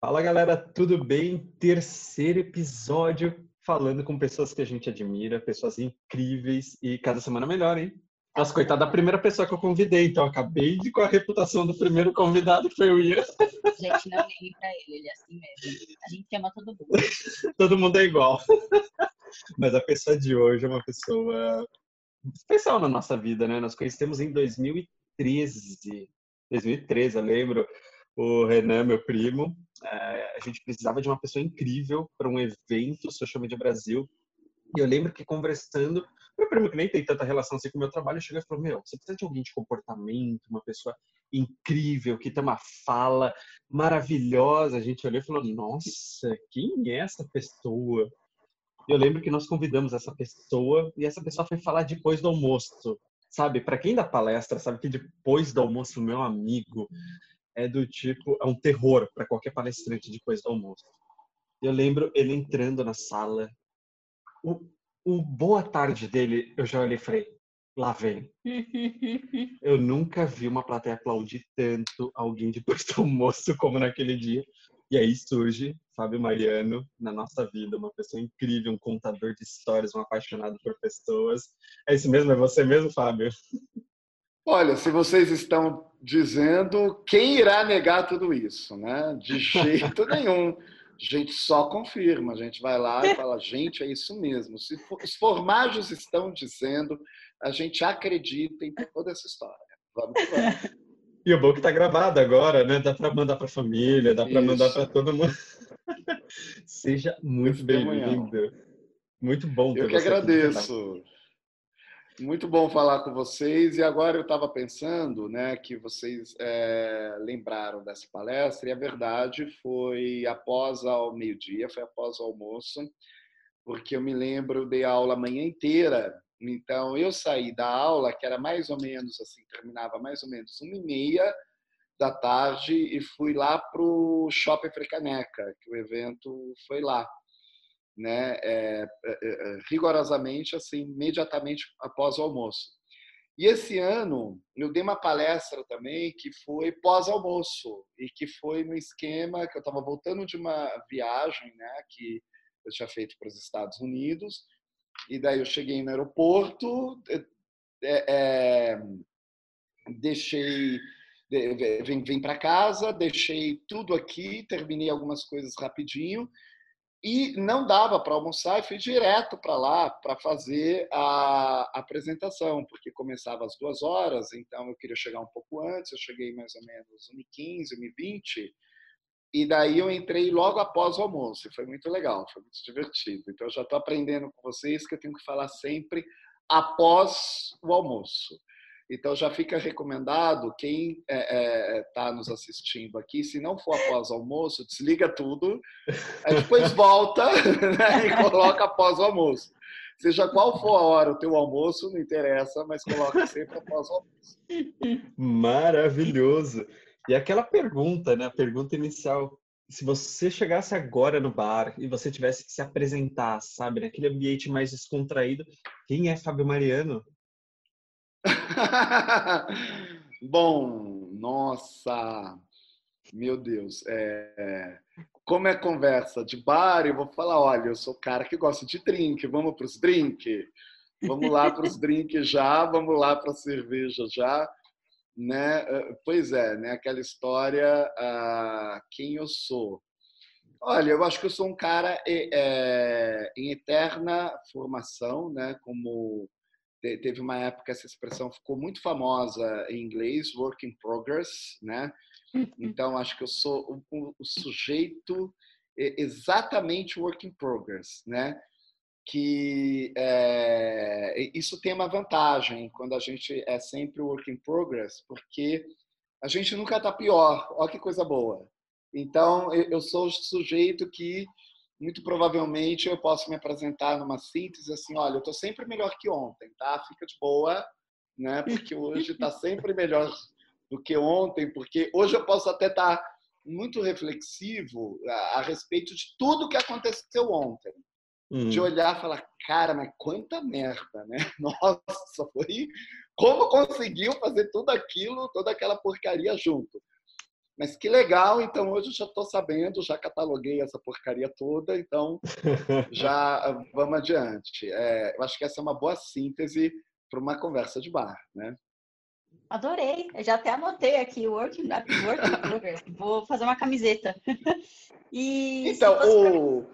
Fala galera, tudo bem? Terceiro episódio falando com pessoas que a gente admira, pessoas incríveis e cada semana melhor, hein? Nossa, coitada da primeira pessoa que eu convidei, então eu acabei de com a reputação do primeiro convidado, que foi o Ian. Gente, não ligue pra ele, ele é assim mesmo. A gente ama todo mundo. todo mundo é igual. Mas a pessoa de hoje é uma pessoa especial na nossa vida, né? Nós conhecemos em 2013. 2013, eu lembro. O Renan, meu primo, é, a gente precisava de uma pessoa incrível para um evento Social Media Brasil. E eu lembro que conversando, meu primo que nem tem tanta relação assim com o meu trabalho, chegou e falou: Meu, você precisa de alguém de comportamento, uma pessoa incrível, que tem uma fala maravilhosa. A gente olhou e falou: Nossa, quem é essa pessoa? Eu lembro que nós convidamos essa pessoa e essa pessoa foi falar depois do almoço. Sabe, para quem dá palestra, sabe que depois do almoço, meu amigo, é do tipo, é um terror para qualquer palestrante depois do almoço. Eu lembro ele entrando na sala, o, o boa tarde dele, eu já olhei e falei, lá vem. eu nunca vi uma plateia aplaudir tanto alguém depois do almoço como naquele dia. E aí surge Fábio Mariano na nossa vida, uma pessoa incrível, um contador de histórias, um apaixonado por pessoas. É isso mesmo? É você mesmo, Fábio? Olha, se vocês estão dizendo, quem irá negar tudo isso, né? De jeito nenhum. A gente só confirma, a gente vai lá e fala, gente, é isso mesmo. Se os formagens estão dizendo, a gente acredita em toda essa história. Vamos, vamos. E o bom que tá gravado agora, né? Dá para mandar para a família, dá para mandar para todo mundo. Seja muito bem-vindo. Muito bom ter Eu que agradeço. Muito bom falar com vocês. E agora eu estava pensando, né, que vocês é, lembraram dessa palestra. E a verdade foi após ao meio-dia, foi após o almoço, porque eu me lembro de aula a manhã inteira então, eu saí da aula, que era mais ou menos assim, terminava mais ou menos uma e meia da tarde, e fui lá para o Shopping Frecaneca, que o evento foi lá. Né? É, é, é, rigorosamente, assim, imediatamente após o almoço. E esse ano eu dei uma palestra também que foi pós-almoço e que foi no esquema que eu estava voltando de uma viagem, né, que eu tinha feito para os Estados Unidos e daí eu cheguei no aeroporto, é, é, deixei, vim, vim para casa, deixei tudo aqui, terminei algumas coisas rapidinho e não dava para almoçar e fui direto para lá para fazer a apresentação, porque começava às duas horas, então eu queria chegar um pouco antes, eu cheguei mais ou menos 1h15, 1h20, e daí eu entrei logo após o almoço, e foi muito legal, foi muito divertido. Então eu já estou aprendendo com vocês que eu tenho que falar sempre após o almoço. Então já fica recomendado quem está é, é, tá nos assistindo aqui, se não for após o almoço, desliga tudo, depois volta né, e coloca após o almoço. Seja qual for a hora o teu almoço, não interessa, mas coloca sempre após o almoço. Maravilhoso. E aquela pergunta, né? A pergunta inicial. Se você chegasse agora no bar e você tivesse que se apresentar, sabe, naquele ambiente mais descontraído, quem é Fábio Mariano? Bom, nossa, meu Deus, é, como é conversa de bar, eu vou falar, olha, eu sou cara que gosta de drink, vamos para os drink, vamos lá para os drinks já, vamos lá para a cerveja já né? Pois é, né? Aquela história, ah, quem eu sou. Olha, eu acho que eu sou um cara é, em eterna formação, né? Como teve uma época essa expressão ficou muito famosa em inglês, work in progress, né? Então acho que eu sou o, o sujeito exatamente work in progress, né? que é, isso tem uma vantagem quando a gente é sempre work in progress, porque a gente nunca está pior. Olha que coisa boa. Então, eu sou o sujeito que, muito provavelmente, eu posso me apresentar numa síntese assim: olha, eu estou sempre melhor que ontem, tá? Fica de boa, né? Porque hoje está sempre melhor do que ontem, porque hoje eu posso até estar tá muito reflexivo a, a respeito de tudo que aconteceu ontem uhum. de olhar e falar, cara, mas quanta merda, né? Nossa, foi como conseguiu fazer tudo aquilo, toda aquela porcaria junto. Mas que legal, então hoje eu já estou sabendo, já cataloguei essa porcaria toda, então já vamos adiante. É, eu acho que essa é uma boa síntese para uma conversa de bar, né? Adorei, eu já até anotei aqui o Work, work Progress. Vou fazer uma camiseta. E então, o...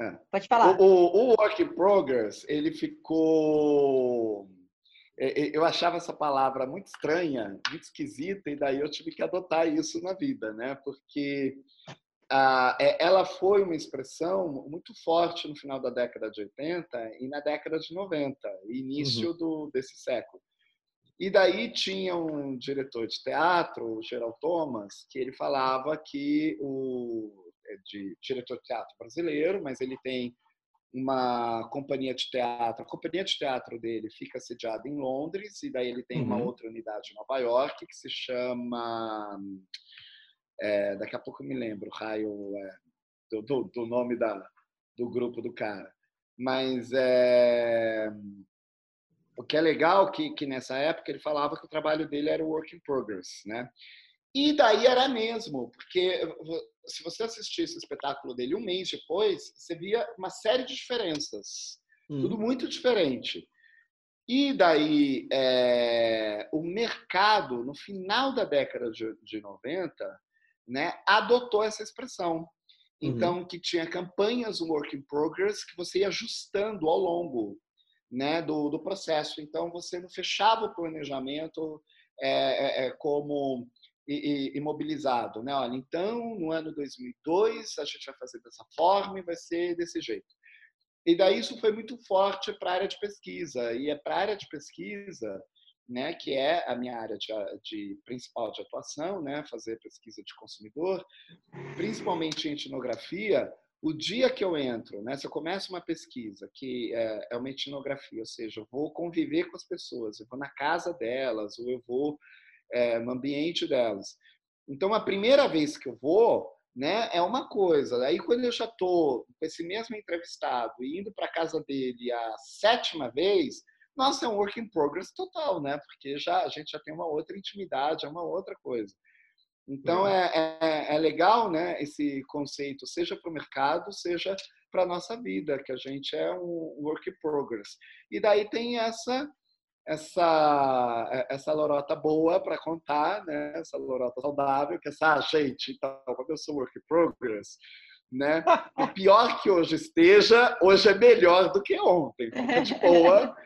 É. Pode falar. O, o, o Work Progress, ele ficou eu achava essa palavra muito estranha, muito esquisita, e daí eu tive que adotar isso na vida, né? Porque ah, ela foi uma expressão muito forte no final da década de 80 e na década de 90, início uhum. do, desse século. E daí tinha um diretor de teatro, o Gerald Thomas, que ele falava que o de diretor de teatro brasileiro, mas ele tem uma companhia de teatro. A companhia de teatro dele fica sediada em Londres e daí ele tem uhum. uma outra unidade em Nova York que se chama é, daqui a pouco eu me lembro raio é, do, do, do, nome da, do grupo do cara. Mas é, o que é legal que, que nessa época ele falava que o trabalho dele era work in progress, né? E daí era mesmo, porque se você assistisse o espetáculo dele um mês depois, você via uma série de diferenças. Hum. Tudo muito diferente. E daí, é, o mercado, no final da década de, de 90, né, adotou essa expressão. Uhum. Então, uhum. que tinha campanhas work in progress que você ia ajustando ao longo né, do, do processo. Então, você não fechava o planejamento é, é, é como imobilizado, né? Olha, então no ano 2002 a gente vai fazer dessa forma e vai ser desse jeito. E daí isso foi muito forte para a área de pesquisa e é para a área de pesquisa, né, que é a minha área de, de, principal de atuação, né, fazer pesquisa de consumidor, principalmente em etnografia. O dia que eu entro, né, se eu começo uma pesquisa que é, é uma etnografia, ou seja, eu vou conviver com as pessoas, eu vou na casa delas, ou eu vou é, no ambiente delas. Então, a primeira vez que eu vou, né, é uma coisa. Aí, quando eu já estou com esse mesmo entrevistado e indo para casa dele a sétima vez, nossa, é um work in progress total, né? Porque já a gente já tem uma outra intimidade, é uma outra coisa. Então é, é, é legal, né? Esse conceito, seja para o mercado, seja para a nossa vida, que a gente é um work in progress. E daí tem essa essa, é, essa lorota boa para contar, né? essa lorota saudável, que essa, ah, gente, então, quando eu sou work in progress, né? o pior que hoje esteja, hoje é melhor do que ontem. Fica de boa,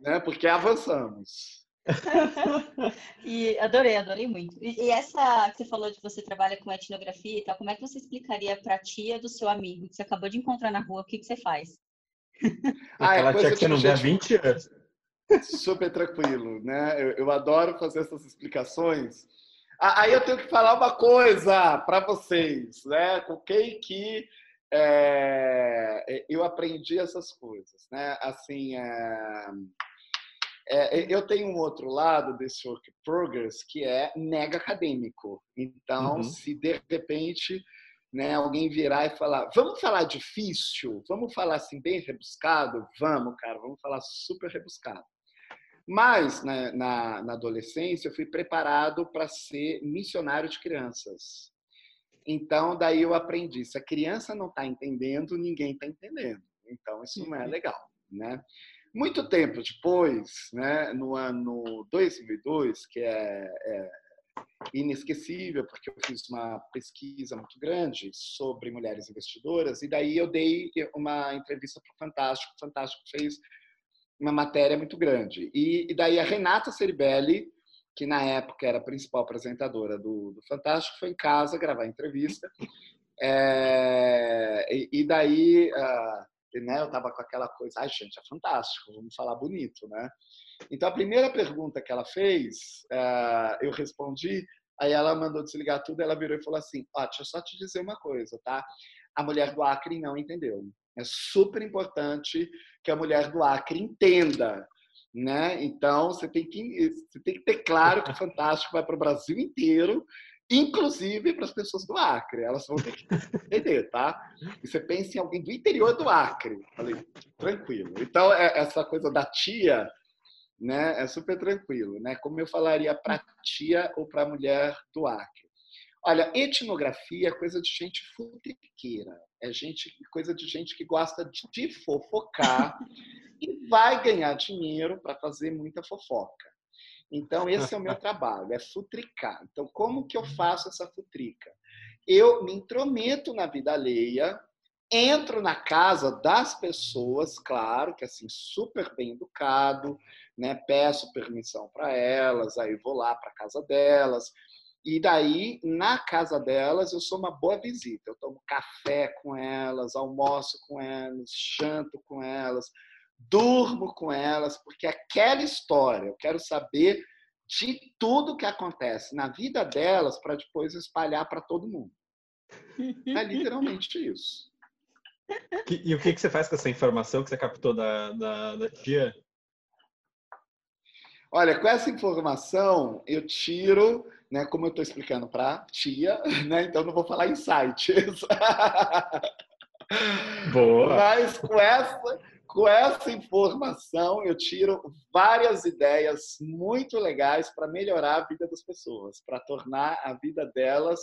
né? porque avançamos. e adorei, adorei muito. E, e, essa que você falou de você trabalha com etnografia e tal, como é que você explicaria para a tia do seu amigo que você acabou de encontrar na rua, o que, que você faz? Ah, Aquela tia que você não há 20 anos super tranquilo, né? Eu, eu, adoro fazer essas explicações. Aí eu tenho que falar uma coisa para vocês, né? Com quem que é, eu aprendi essas coisas, né? Assim, é, é, eu tenho um outro lado desse work progress que é mega acadêmico. Então, uhum. se de repente né, alguém virar e falar, vamos falar difícil, vamos falar assim bem rebuscado, vamos, cara, vamos falar super rebuscado. Mas, né, na, na adolescência, eu fui preparado para ser missionário de crianças. Então, daí eu aprendi: se a criança não está entendendo, ninguém está entendendo. Então, isso não é uhum. legal. Né? Muito tempo depois, né, no ano 2002, que é, é inesquecível, porque eu fiz uma pesquisa muito grande sobre mulheres investidoras, e daí eu dei uma entrevista para o Fantástico. O Fantástico fez uma matéria muito grande. E, e, daí a Renata Ceribelli, que na época era a principal apresentadora do, do Fantástico, foi em casa gravar entrevista. É, e, e, daí uh, né, eu estava com aquela coisa, ai gente, é fantástico, vamos falar bonito, né? Então a primeira pergunta que ela fez, uh, eu respondi, aí ela mandou desligar tudo, ela virou e falou assim, ó, deixa eu só te dizer uma coisa, tá? A mulher do Acre não entendeu. É super importante que a mulher do Acre entenda. Né? Então, você tem, que, você tem que ter claro que o Fantástico vai para o Brasil inteiro, inclusive para as pessoas do Acre. Elas vão ter que entender, tá? E você pensa em alguém do interior do Acre. Falei, tranquilo. Então, é, essa coisa da tia né, é super tranquilo. Né? Como eu falaria para tia ou para mulher do Acre. Olha, etnografia é coisa de gente futriqueira, é gente, coisa de gente que gosta de fofocar e vai ganhar dinheiro para fazer muita fofoca. Então, esse é o meu trabalho, é futricar. Então, como que eu faço essa futrica? Eu me intrometo na vida alheia, entro na casa das pessoas, claro, que assim, super bem educado, né? Peço permissão para elas, aí vou lá para casa delas, e daí, na casa delas, eu sou uma boa visita. Eu tomo café com elas, almoço com elas, janto com elas, durmo com elas, porque aquela história, eu quero saber de tudo que acontece na vida delas para depois espalhar para todo mundo. É literalmente isso. E, o que, que você faz com essa informação que você captou da, da, da tia? Olha, com essa informação eu tiro né? Como eu estou explicando para tia, né? Então não vou falar insights. Boa. Mas com essa, com essa informação eu tiro várias ideias muito legais para melhorar a vida das pessoas, para tornar a vida delas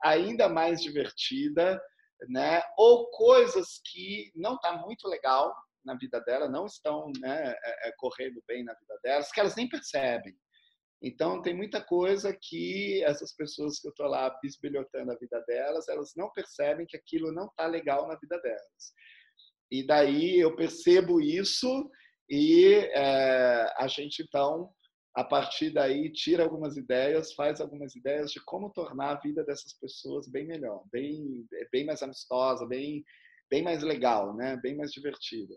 ainda mais divertida, né? Ou coisas que não tá muito legal na vida dela, não estão né, é, é, correndo bem na vida delas, que elas nem percebem. Então, tem muita coisa que essas pessoas que eu estou lá bisbilhotando a vida delas, elas não percebem que aquilo não está legal na vida delas. E daí eu percebo isso e é, a gente, então, a partir daí, tira algumas ideias, faz algumas ideias de como tornar a vida dessas pessoas bem melhor, bem, bem mais amistosa, bem, bem mais legal, né? bem mais divertida.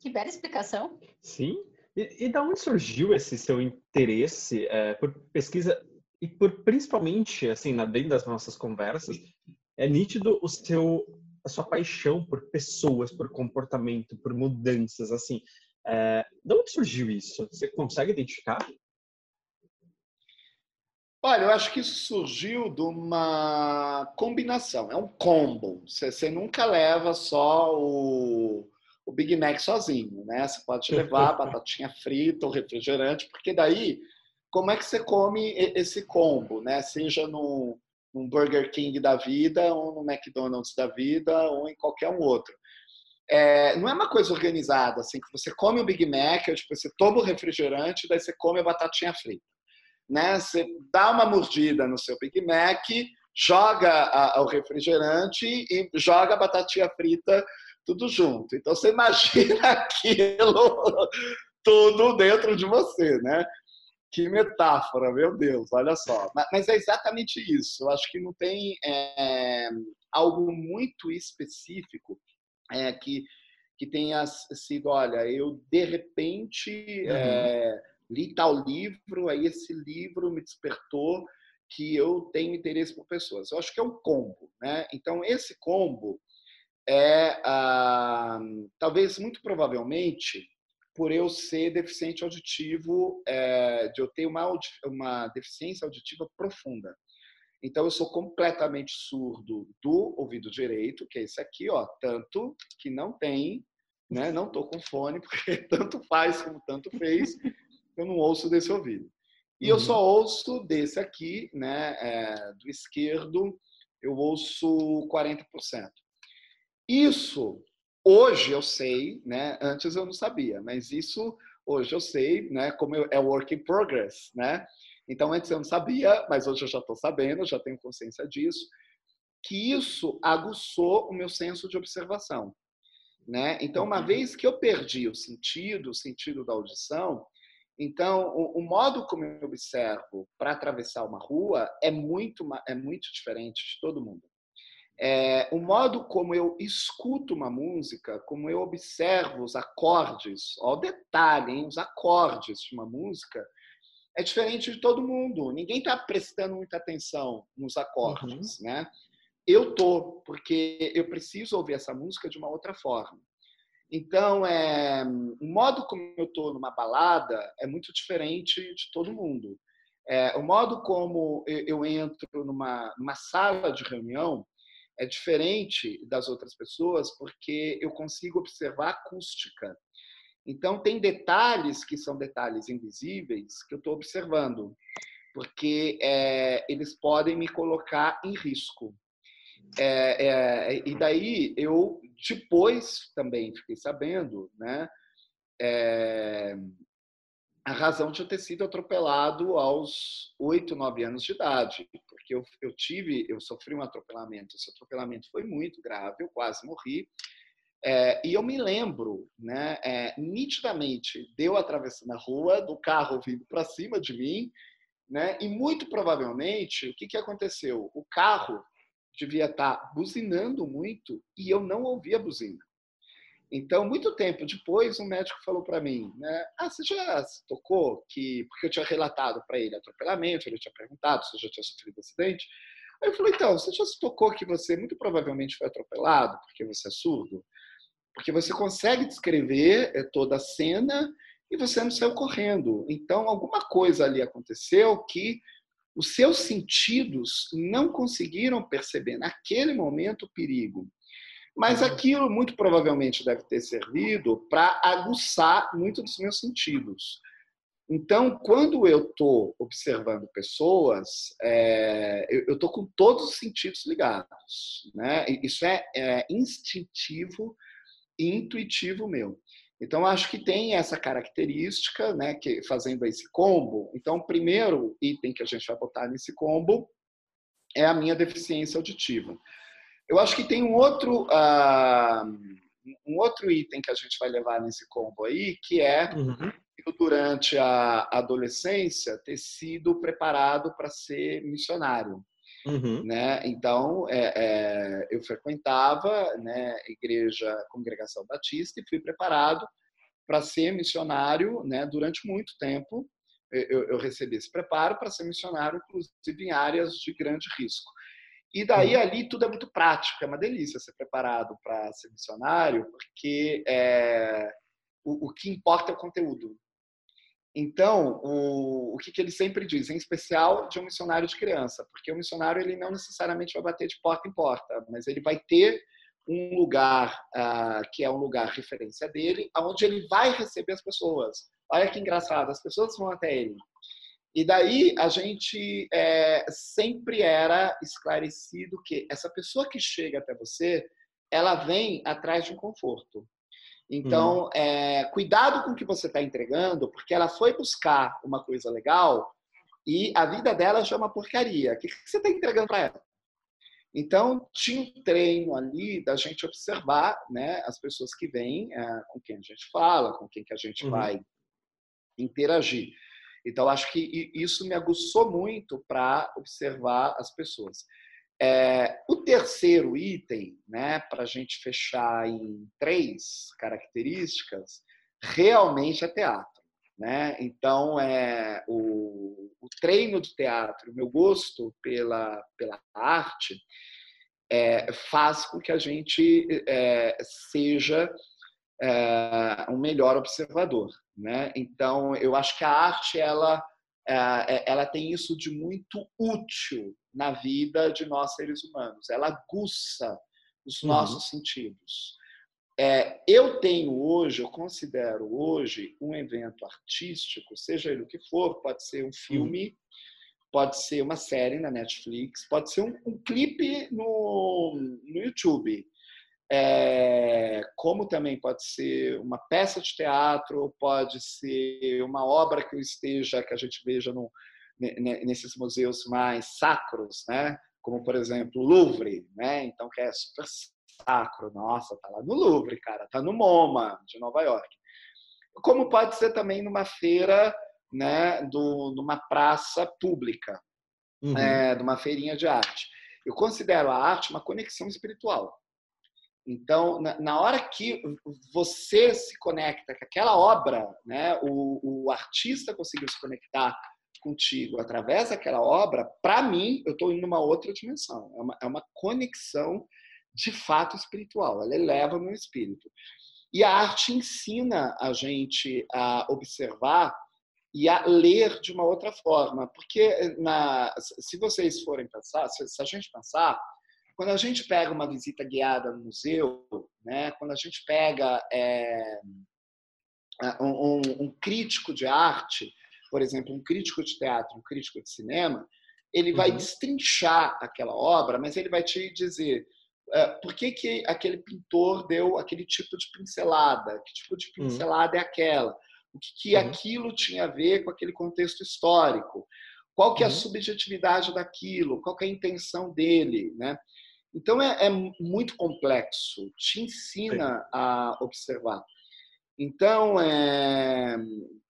Que bela explicação. Sim, e, e da onde surgiu esse seu interesse é, por pesquisa e por principalmente, assim, na, dentro das nossas conversas, é nítido o seu, a sua paixão por pessoas, por comportamento, por mudanças, assim. É, de onde surgiu isso? Você consegue identificar? Olha, eu acho que isso surgiu de uma combinação, é um combo. Você, você nunca leva só o, o Big Mac sozinho, né? Você pode levar batatinha frita ou refrigerante, porque daí, como é que você come esse combo, né? Seja no, num Burger King da vida, ou no McDonald's da vida, ou em qualquer um outro. É, não é uma coisa organizada, assim, que você come o Big Mac, tipo, você toma o refrigerante, daí você come a batatinha frita. Né? Você dá uma mordida no seu Big Mac, joga a, o refrigerante e joga a batatinha frita tudo junto. Então você imagina aquilo tudo dentro de você, né? Que metáfora, meu Deus, olha só. Mas é exatamente isso. Eu acho que não tem é, algo muito específico é, que, que tenha sido, olha, eu de repente uhum. é, li tal livro, aí esse livro me despertou que eu tenho interesse por pessoas. Eu acho que é um combo, né? Então esse combo é, ah, talvez, muito provavelmente, por eu ser deficiente auditivo, é, de eu ter uma, uma deficiência auditiva profunda. Então, eu sou completamente surdo do ouvido direito, que é esse aqui, ó, tanto que não tem, né? Não tô com fone, porque tanto faz como tanto fez, eu não ouço desse ouvido. E uhum. eu só ouço desse aqui, né? É, do esquerdo, eu ouço 40%. Isso hoje eu sei, né? Antes eu não sabia, mas isso hoje eu sei, né? Como é work in progress, né? Então antes eu não sabia, mas hoje eu já estou sabendo, já tenho consciência disso, que isso aguçou o meu senso de observação, né? Então uma vez que eu perdi o sentido, o sentido da audição, então o, o modo como eu observo para atravessar uma rua é muito é muito diferente de todo mundo. É, o modo como eu escuto uma música, como eu observo os acordes, ó, o detalhe, hein, os acordes de uma música, é diferente de todo mundo. Ninguém está prestando muita atenção nos acordes, uhum. né? Eu tô, porque eu preciso ouvir essa música de uma outra forma. Então, é, o modo como eu estou numa balada é muito diferente de todo mundo. É, o modo como eu entro numa, numa sala de reunião é diferente das outras pessoas porque eu consigo observar a acústica. Então, tem detalhes que são detalhes invisíveis que eu estou observando. porque é, eles podem me colocar em risco. É, é, e daí eu depois também fiquei sabendo, né, é, a razão de eu ter sido atropelado aos oito, nove anos de idade, porque eu, eu tive, eu sofri um atropelamento. Esse atropelamento foi muito grave, eu quase morri. É, e eu me lembro, né, é, nitidamente, deu atravessando a rua, do carro vindo para cima de mim, né, e muito provavelmente, o que, que aconteceu? O carro devia estar tá buzinando muito e eu não ouvia a buzina. Então, muito tempo depois, um médico falou para mim, né, ah, você já se tocou que... Porque eu tinha relatado para ele atropelamento, ele tinha perguntado se eu já tinha sofrido acidente. Aí eu falei, então, você já se tocou que você muito provavelmente foi atropelado porque você é surdo? Porque você consegue descrever eh, toda a cena e você não saiu correndo. Então, alguma coisa ali aconteceu que os seus sentidos não conseguiram perceber naquele momento o perigo. Mas uhum. aquilo muito provavelmente deve ter servido para aguçar muito dos meus sentidos. Então, quando eu estou observando pessoas, é, eu estou com todos os sentidos ligados. Né? Isso é, é instintivo e intuitivo meu. Então, acho que tem essa característica, né, que fazendo esse combo. Então, o primeiro item que a gente vai botar nesse combo é a minha deficiência auditiva. Eu acho que tem um outro, uh, um outro item que a gente vai levar nesse combo aí, que é uhum. durante a adolescência ter sido preparado para ser missionário. Uhum. Né? Então, é, é, eu frequentava né, igreja, congregação batista e fui preparado para ser missionário né, durante muito tempo. Eu, eu recebi esse preparo para ser missionário, inclusive em áreas de grande risco. E daí uhum. ali tudo é muito prático, é uma delícia ser preparado para ser missionário, porque é, o, o que importa é o conteúdo. Então, o, o que, que ele sempre diz, em especial de um missionário de criança, porque o missionário ele não necessariamente vai bater de porta em porta, mas ele vai ter um lugar uh, que é um lugar referência dele, aonde ele vai receber as pessoas. Olha que engraçado, as pessoas vão até ele. E daí a gente é, sempre era esclarecido que essa pessoa que chega até você, ela vem atrás de um conforto. Então, uhum. é, cuidado com o que você está entregando, porque ela foi buscar uma coisa legal e a vida dela já é uma porcaria. O que, que você está entregando para ela? Então, tinha um treino ali da gente observar né, as pessoas que vêm, é, com quem a gente fala, com quem que a gente uhum. vai interagir. Então, acho que isso me aguçou muito para observar as pessoas. É, o terceiro item, né, para a gente fechar em três características, realmente é teatro. Né? Então, é, o, o treino do teatro, o meu gosto pela, pela arte, é, faz com que a gente é, seja é, um melhor observador. Né? Então, eu acho que a arte ela, é, ela tem isso de muito útil na vida de nós seres humanos. Ela aguça os uhum. nossos uhum. sentidos. É, eu tenho hoje, eu considero hoje um evento artístico, seja ele o que for, pode ser um filme, uhum. pode ser uma série na Netflix, pode ser um, um clipe no, no YouTube, é, como também pode ser uma peça de teatro, pode ser uma obra que eu esteja, que a gente veja no, nesses museus mais sacros, né? Como por exemplo o Louvre, né? Então que é super sacro, nossa, tá lá no Louvre, cara, tá no MoMA de Nova York. Como pode ser também numa feira, né? Do, numa praça pública, uhum. é, numa feirinha de arte. Eu considero a arte uma conexão espiritual. Então, na, na, hora que você se conecta com aquela obra, né, o, o artista conseguiu se conectar contigo através daquela obra, para mim, eu estou em uma outra dimensão. É uma, é uma conexão de fato espiritual. Ela eleva meu espírito. E a arte ensina a gente a observar e a ler de uma outra forma. Porque na, se vocês forem pensar, se a gente pensar, quando a gente pega uma visita guiada no museu, né, quando a gente pega é, um, um, crítico de arte, por exemplo, um crítico de teatro, um crítico de cinema, ele vai uhum. destrinchar aquela obra, mas ele vai te dizer uh, por que, que aquele pintor deu aquele tipo de pincelada, que tipo de uhum. pincelada uhum. é aquela, o que, que uhum. aquilo tinha a ver com aquele contexto histórico, qual que é a uhum. subjetividade daquilo, qual que é a intenção dele, né? Então é, é muito complexo, te ensina Sim. a observar. Então, é,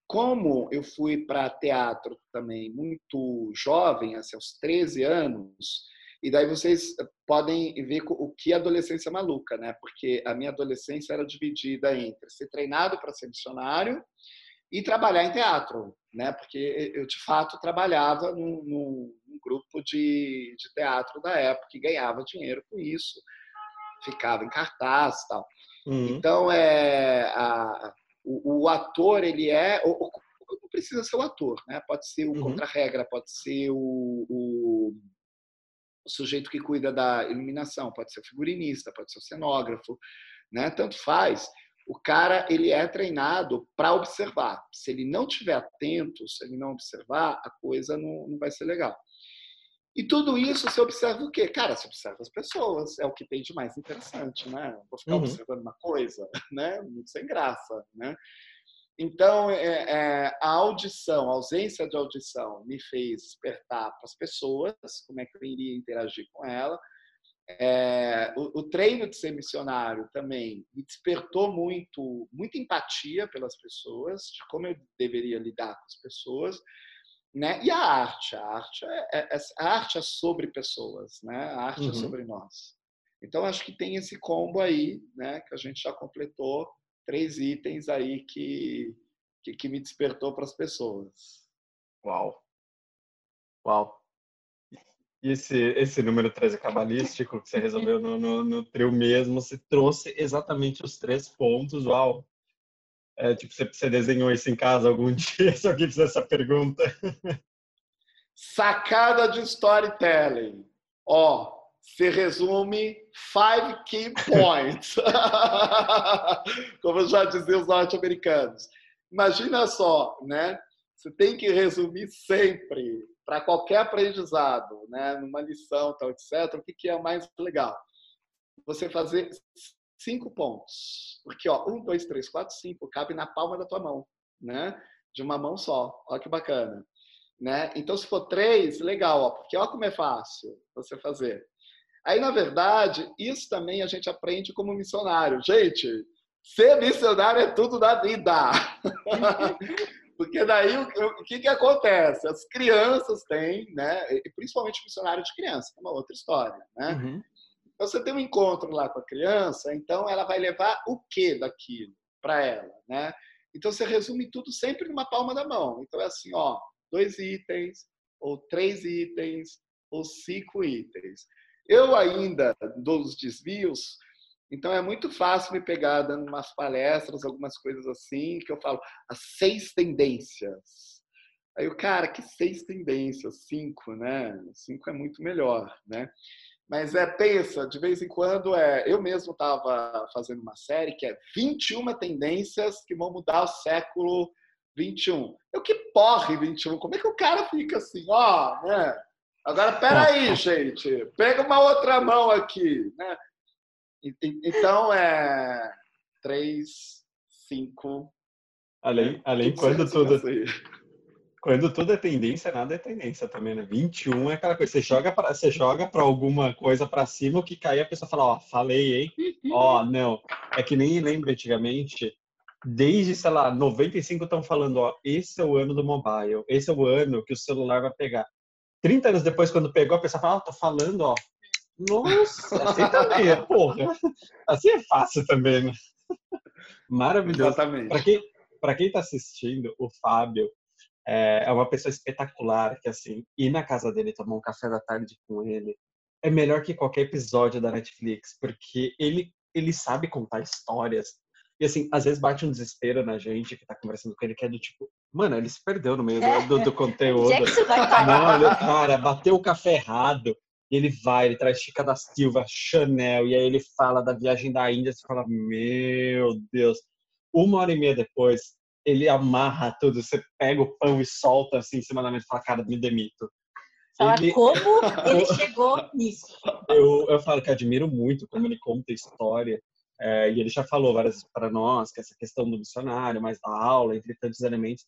como eu fui para teatro também muito jovem, assim, aos 13 anos, e daí vocês podem ver o que é adolescência maluca, né? Porque a minha adolescência era dividida entre ser treinado para ser missionário e trabalhar em teatro, né? Porque eu de fato trabalhava num, num, grupo de, de teatro da época e ganhava dinheiro com isso, ficava em cartaz, tal. Uhum. Então é a, o, o, ator ele é ou, não precisa ser o ator, né? Pode ser o uhum. contra-regra, pode ser o, o, o sujeito que cuida da iluminação, pode ser o figurinista, pode ser o cenógrafo, né? Tanto faz o cara ele é treinado para observar. Se ele não tiver atento, se ele não observar, a coisa não, não vai ser legal. E tudo isso você observa o quê? Cara, você observa as pessoas, é o que tem de mais interessante, né? Vou ficar uhum. observando uma coisa, né? Muito sem graça, né? Então, é, é, a audição, a ausência de audição me fez despertar para as pessoas, como é que eu iria interagir com ela, é, o, o, treino de ser missionário também me despertou muito, muita empatia pelas pessoas, de como eu deveria lidar com as pessoas, né? E a arte, a arte é, é, é a arte é sobre pessoas, né? A arte é uhum. é sobre nós. Então acho que tem esse combo aí, né? Que a gente já completou três itens aí que que, que me despertou para as pessoas. Uau, uau. E esse, esse número 13 cabalístico que você resolveu no, no, no, trio mesmo, você trouxe exatamente os três pontos. Uau! É, tipo, você, você desenhou isso em casa algum dia? Se alguém fizer essa pergunta. Sacada de storytelling. Ó, se resume five key points. Como já diziam os norte-americanos. Imagina só, né? Você tem que resumir sempre para qualquer aprendizado, né, numa lição, tal, etc., o que, que é mais legal? Você fazer cinco pontos. Porque, ó, um, dois, três, quatro, cinco, cabe na palma da tua mão, né? De uma mão só. Olha que bacana. Né? Então, se for três, legal, ó, porque olha como é fácil você fazer. Aí, na verdade, isso também a gente aprende como missionário. Gente, ser missionário é tudo na vida. Porque daí o, que, que acontece? As crianças têm, né? E principalmente missionário de criança, é uma outra história, né? Uhum. Então você tem um encontro lá com a criança, então ela vai levar o que daquilo para ela, né? Então você resume tudo sempre numa palma da mão. Então é assim, ó, dois itens, ou três itens, ou cinco itens. Eu ainda dou os desvios então é muito fácil me pegar dando umas palestras, algumas coisas assim, que eu falo as seis tendências. Aí o cara, que seis tendências? Cinco, né? Cinco é muito melhor, né? Mas é, pensa, de vez em quando, é, eu mesmo estava fazendo uma série que é 21 tendências que vão mudar o século 21. Eu que porre 21, como é que o cara fica assim, ó, né? Agora, peraí, gente, pega uma outra mão aqui, né? Então, é três, cinco. Além, além quando tudo. Quando tudo é tendência, nada é tendência também, né? 21 é aquela coisa, você joga para você joga para alguma coisa para cima, o que cair a pessoa fala, ó, falei, hein? Ó, não. É que nem lembra antigamente, desde, sei lá, 95 estão falando, ó, esse é o ano do mobile, esse é o ano que o celular vai pegar. 30 anos depois, quando pegou, a pessoa fala, ó, oh, tô falando, ó, nossa, assim também é, porra. Assim é fácil também, né? Maravilhoso. Exatamente. Para quem, pra quem tá assistindo, o Fábio é, é uma pessoa espetacular, que assim, ir na casa dele tomar um café da tarde com ele é melhor que qualquer episódio da Netflix, porque ele, ele sabe contar histórias. E assim, às vezes bate um desespero na gente que tá conversando com ele, que é do tipo, mano, ele se perdeu no meio do, do, do conteúdo. Não, ele, cara, bateu o café errado. Ele vai, ele traz Chica da Silva, Chanel, e aí ele fala da viagem da Índia, você fala, meu Deus. Uma hora e meia depois, ele amarra tudo. Você pega o pão e solta assim em cima da mesa e fala, cara, me demito. Fala ele... como ele chegou nisso. Eu, eu falo que admiro muito como ele conta a história. É, e ele já falou várias para nós que essa questão do missionário, mais da aula, entre tantos elementos,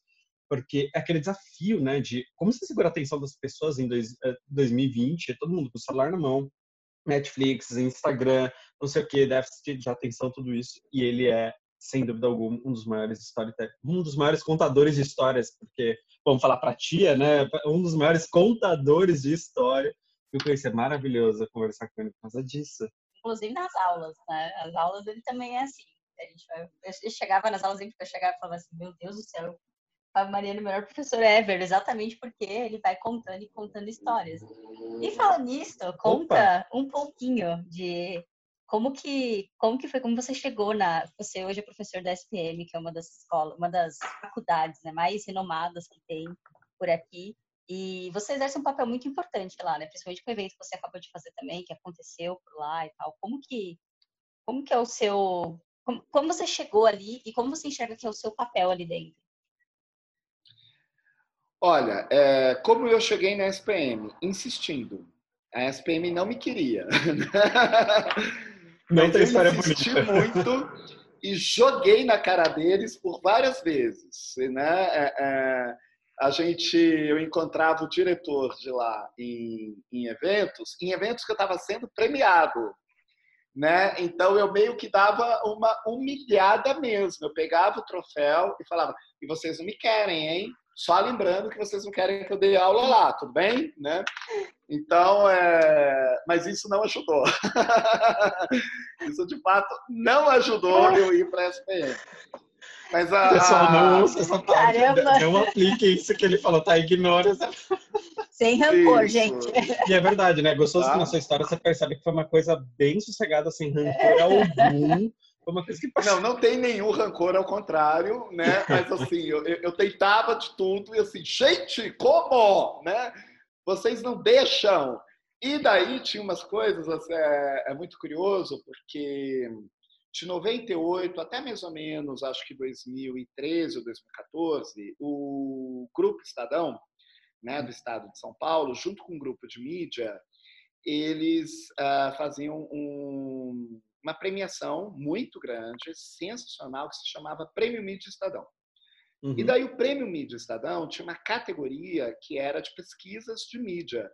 porque é aquele desafio, né, de como você segura a atenção das pessoas em dois, 2020, é, todo mundo com o celular na mão, Netflix, Instagram, não sei o que, déficit de atenção, tudo isso, e ele é sem dúvida alguma, um dos maiores storytellers, um dos maiores contadores de histórias, porque, vamos falar para tia, né? Um dos maiores contadores de história. Eu conheci, é maravilhoso conversar com ele por causa disso. Inclusive nas aulas, né? As aulas ele também é assim. A gente eu chegava nas aulas sempre que eu chegava e falava assim, meu Deus do céu, a Mariana é o melhor professor ever, exatamente porque ele vai contando e contando histórias. E falando nisso, conta Opa. um pouquinho de como que, como que foi, como você chegou na, você hoje é professor da SPM, que é uma das escolas, uma das faculdades né, mais renomadas que tem por aqui, e você exerce um papel muito importante lá, né, principalmente com o evento que você acabou de fazer também, que aconteceu por lá e tal, como que, como que é o seu, como, como você chegou ali e como você enxerga que é o seu papel ali dentro? Olha, é, como eu cheguei na SPM? Insistindo. A SPM não me queria. Não tem história insisti bonita. muito e joguei na cara deles por várias vezes. Né? É, é, a gente, eu encontrava o diretor de lá em, em eventos, em eventos que eu estava sendo premiado. Né? Então eu meio que dava uma humilhada mesmo. Eu pegava o troféu e falava: e vocês não me querem, hein? Só lembrando que vocês não querem que eu dê aula lá, tudo bem? Né? Então, é... mas isso não ajudou. isso de fato não ajudou eu ir para a SPM. Mas a... Pessoal, não ouça essa parte. Caramba. Não aplique isso que ele falou, tá? Ignora essa. Sem rancor, isso. gente. E é verdade, né? Gostoso tá. que na sua história você percebe que foi uma coisa bem sossegada, sem rancor algum. Foi uma coisa que Não, não tem nenhum rancor, ao contrário, né? Mas assim, eu, eu tentava de tudo e assim, gente, como? Né? Vocês não deixam. E daí tinha umas coisas, assim, é, é muito curioso, porque de 98 até mais ou menos, acho que 2013 ou 2014, o Grupo Estadão, né, do Estado de São Paulo, junto com um grupo de mídia, eles uh, faziam um, uma premiação muito grande, sensacional, que se chamava Prêmio Mídia Estadão. Uhum. E daí o Prêmio Mídia Estadão tinha uma categoria que era de pesquisas de mídia.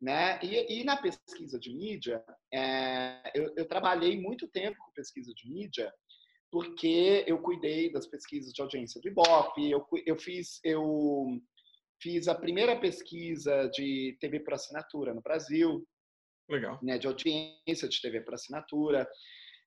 Né? E, e na pesquisa de mídia, é, eu, eu, trabalhei muito tempo com pesquisa de mídia, porque eu cuidei das pesquisas de audiência do Ibope, eu, eu, fiz, eu fiz a primeira pesquisa de TV por assinatura no Brasil, Legal. Né, de audiência de TV para assinatura.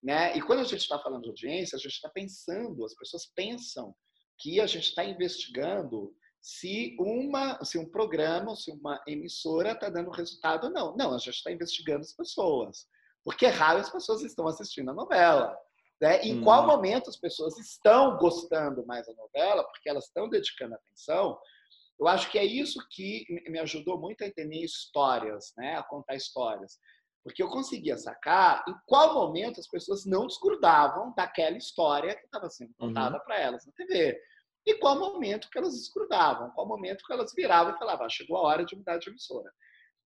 Né? E quando a gente está falando de audiência, a gente está pensando, as pessoas pensam que a gente está investigando se uma, se um programa, se uma emissora está dando resultado ou não. Não, a gente está investigando as pessoas, porque é raro as pessoas estão assistindo a novela. Né? Em hum. qual momento as pessoas estão gostando mais da novela, porque elas estão dedicando atenção eu acho que é isso que me ajudou muito a entender histórias, né? a contar histórias. Porque eu conseguia sacar em qual momento as pessoas não desgrudavam daquela história que estava sendo contada uhum. para elas na TV. E qual momento que elas desgrudavam, qual momento que elas viravam e falavam, ah, chegou a hora de mudar de emissora.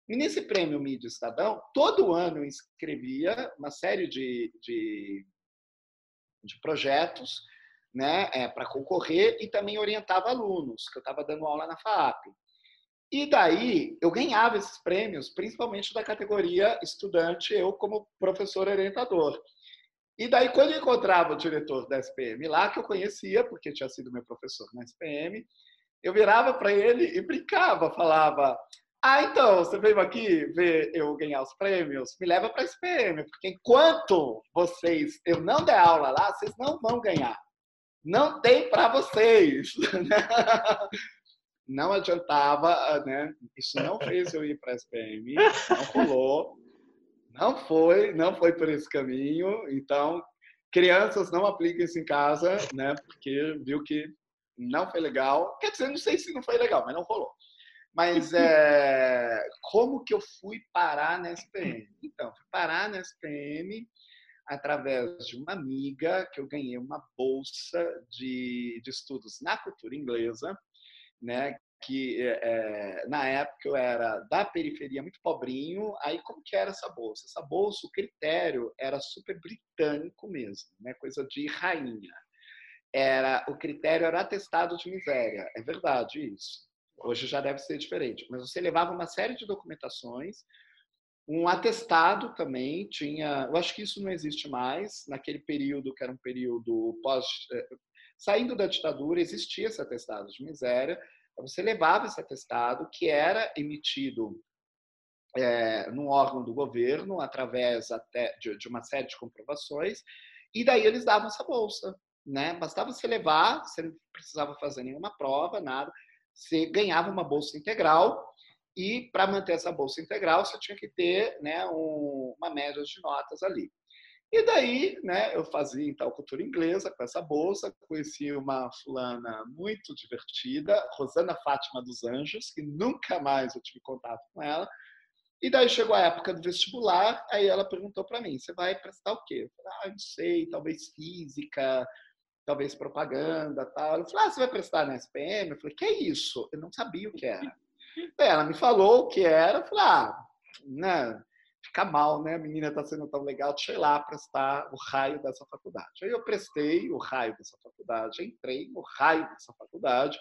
E nesse prêmio Mídia Estadão, todo ano eu inscrevia uma série de, de, de projetos né, é, para concorrer e também orientava alunos, que eu estava dando aula na FAP. E daí eu ganhava esses prêmios, principalmente da categoria estudante, eu como professor orientador. E daí, quando eu encontrava o diretor da SPM lá, que eu conhecia, porque tinha sido meu professor na SPM, eu virava para ele e brincava, falava: Ah, então, você veio aqui ver eu ganhar os prêmios? Me leva para a SPM, porque enquanto vocês eu não der aula lá, vocês não vão ganhar não tem para vocês. Não adiantava, né? Isso não fez eu ir para a SPM, não rolou, não foi, não foi por esse caminho. Então, crianças não apliquem isso em casa, né? Porque viu que não foi legal. Quer dizer, não sei se não foi legal, mas não rolou. Mas é, como que eu fui parar na SPM? Então, fui parar na SPM através de uma amiga que eu ganhei uma bolsa de, de estudos na cultura inglesa, né? Que é, na época eu era da periferia, muito pobrinho. Aí como que era essa bolsa? Essa bolsa, o critério era super britânico mesmo, né? Coisa de rainha. Era o critério era atestado de miséria. É verdade isso. Hoje já deve ser diferente. Mas você levava uma série de documentações um atestado também tinha, eu acho que isso não existe mais, naquele período que era um período pós eh, saindo da ditadura, existia esse atestado de miséria, você levava esse atestado que era emitido é, num órgão do governo através até de, de uma série de comprovações e daí eles davam essa bolsa, né? Bastava você levar, você não precisava fazer nenhuma prova, nada, você ganhava uma bolsa integral e para manter essa bolsa integral, você tinha que ter né, um, uma média de notas ali. E daí, né, eu fazia então cultura inglesa com essa bolsa, conheci uma fulana muito divertida, Rosana Fátima dos Anjos, que nunca mais eu tive contato com ela. E daí chegou a época do vestibular, aí ela perguntou para mim: "Você vai prestar o quê?" Eu falei: "Ah, não sei, talvez física, talvez propaganda, tal". Ela falou: "Ah, você vai prestar na SPM?" Eu falei: "Que é isso?" Eu não sabia o que era. Ela me falou o que era, falei, ah, né, fica mal, né? A menina está sendo tão legal, deixa eu ir lá prestar o raio dessa faculdade. Aí eu prestei o raio dessa faculdade, entrei no raio dessa faculdade,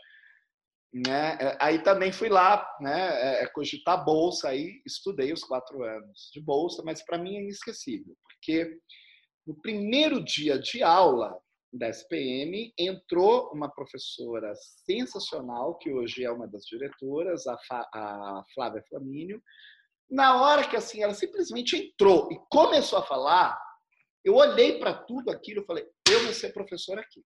né? É, aí também fui lá, né? É, é, cogitar bolsa, aí estudei os quatro anos de bolsa, mas para mim é inesquecível, porque no primeiro dia de aula da SPM, entrou uma professora sensacional, que hoje é uma das diretoras, a, a Flávia Flamínio. Na hora que assim, ela simplesmente entrou e começou a falar, eu olhei para tudo aquilo e falei: eu vou ser professora aqui.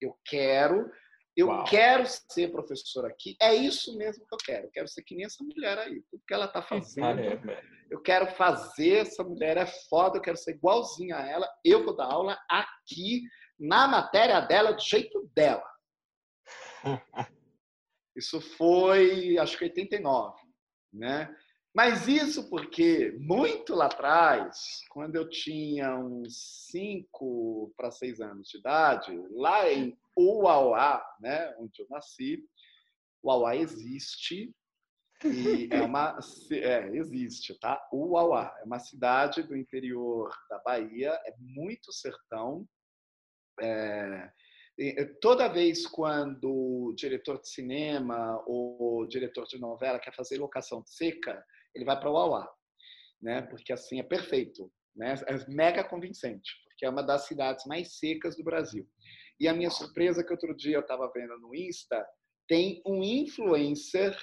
Eu quero, eu Uau. quero ser professora aqui. É isso mesmo que eu quero. Eu quero ser que nem essa mulher aí. Tudo que ela está fazendo, eu quero fazer. Essa mulher é foda, eu quero ser igualzinha a ela. Eu vou dar aula aqui na matéria dela, do jeito dela. Isso foi, acho que 89, né? Mas isso porque muito lá atrás, quando eu tinha uns 5 para 6 anos de idade, lá em Uauá, né, onde eu nasci, Uauá existe e é uma é, existe, tá? Uauá é uma cidade do interior da Bahia, é muito sertão, é, toda vez quando o diretor de cinema ou diretor de novela quer fazer locação seca, ele vai para o Uauá, né? Porque assim é perfeito, né? É mega convincente, porque é uma das cidades mais secas do Brasil. E a minha surpresa é que outro dia eu estava vendo no Insta, tem um influencer,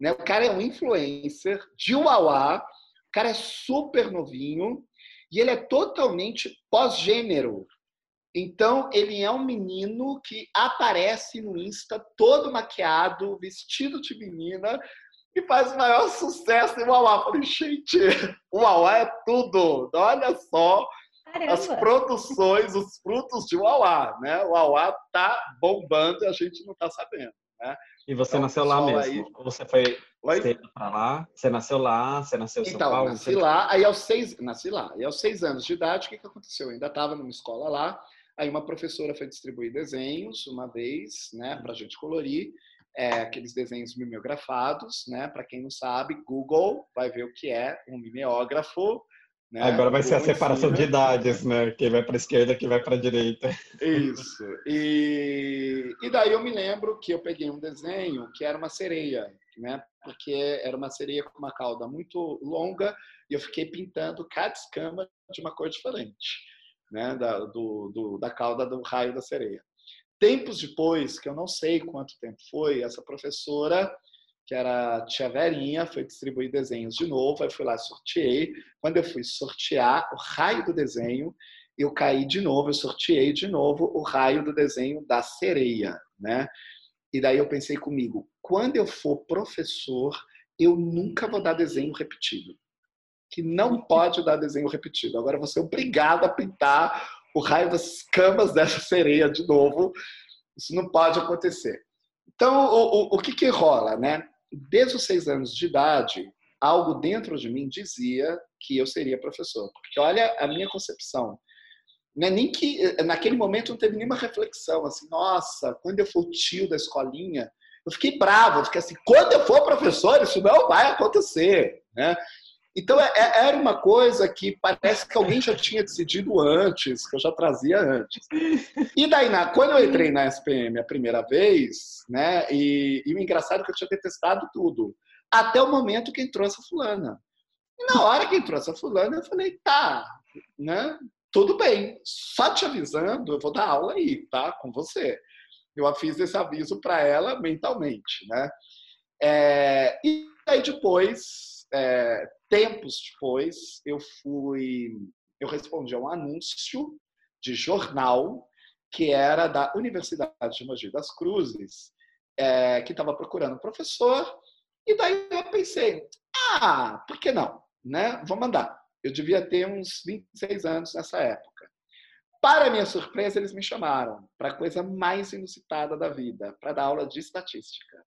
né? O cara é um influencer de Uauá, o cara é super novinho e ele é totalmente pós-gênero. Então, ele é um menino que aparece no Insta todo maquiado, vestido de menina, e faz o maior sucesso em Uauá. Falei, gente, o Uauá é tudo. Olha só Caramba. as produções, os frutos de Uauá. Né? O Uauá tá bombando e a gente não está sabendo. Né? E você então, nasceu lá mesmo? Aí... Você foi para lá? Você nasceu lá? Você nasceu em São então, Paulo? nasci lá. Aí aos seis, nasci lá. E aos seis anos de idade, o que, que aconteceu? Eu ainda estava numa escola lá. Aí uma professora foi distribuir desenhos uma vez, né, para a gente colorir, é, aqueles desenhos mimeografados, né? Para quem não sabe, Google vai ver o que é um mimeógrafo. Né? Agora vai ser a separação de idades, né? Quem vai para a esquerda, quem vai para a direita. Isso. E, e daí eu me lembro que eu peguei um desenho que era uma sereia, né? Porque era uma sereia com uma cauda muito longa e eu fiquei pintando cada escama de uma cor diferente né, da, do, do, da cauda do raio da sereia. Tempos depois, que eu não sei quanto tempo foi, essa professora, que era tia Verinha, foi distribuir desenhos de novo, aí fui lá, sorteei. Quando eu fui sortear o raio do desenho, eu caí de novo, eu sorteei de novo o raio do desenho da sereia, né? E daí eu pensei comigo, quando eu for professor, eu nunca vou dar desenho repetido que não pode dar desenho repetido. Agora você é obrigado a pintar o raio das camas dessa sereia de novo. Isso não pode acontecer. Então, o, o, o que, que rola? Né? Desde os seis anos de idade, algo dentro de mim dizia que eu seria professor. Porque olha a minha concepção. Né? Nem que naquele momento não teve nenhuma reflexão, assim, nossa, quando eu for tio da escolinha, eu fiquei bravo, eu fiquei assim, quando eu for professor, isso não vai acontecer. Né? Então, é, é, era uma coisa que parece que alguém já tinha decidido antes, que eu já trazia antes. E daí, na, quando eu entrei na SPM a primeira vez, né, e, e o engraçado é que eu tinha detestado tudo, até o momento que entrou essa fulana. E na hora que entrou essa fulana, eu falei, tá, né, tudo bem, só te avisando, eu vou dar aula aí, tá, com você. Eu fiz esse aviso para ela mentalmente, né. É, e aí depois, é, tempos depois, eu fui, eu respondi a um anúncio de jornal que era da Universidade de Mogi das Cruzes, é, que estava procurando um professor, e daí eu pensei, ah, por que não? Né? Vou mandar. Eu devia ter uns 26 anos nessa época. Para minha surpresa, eles me chamaram para a coisa mais inusitada da vida, para dar aula de estatística.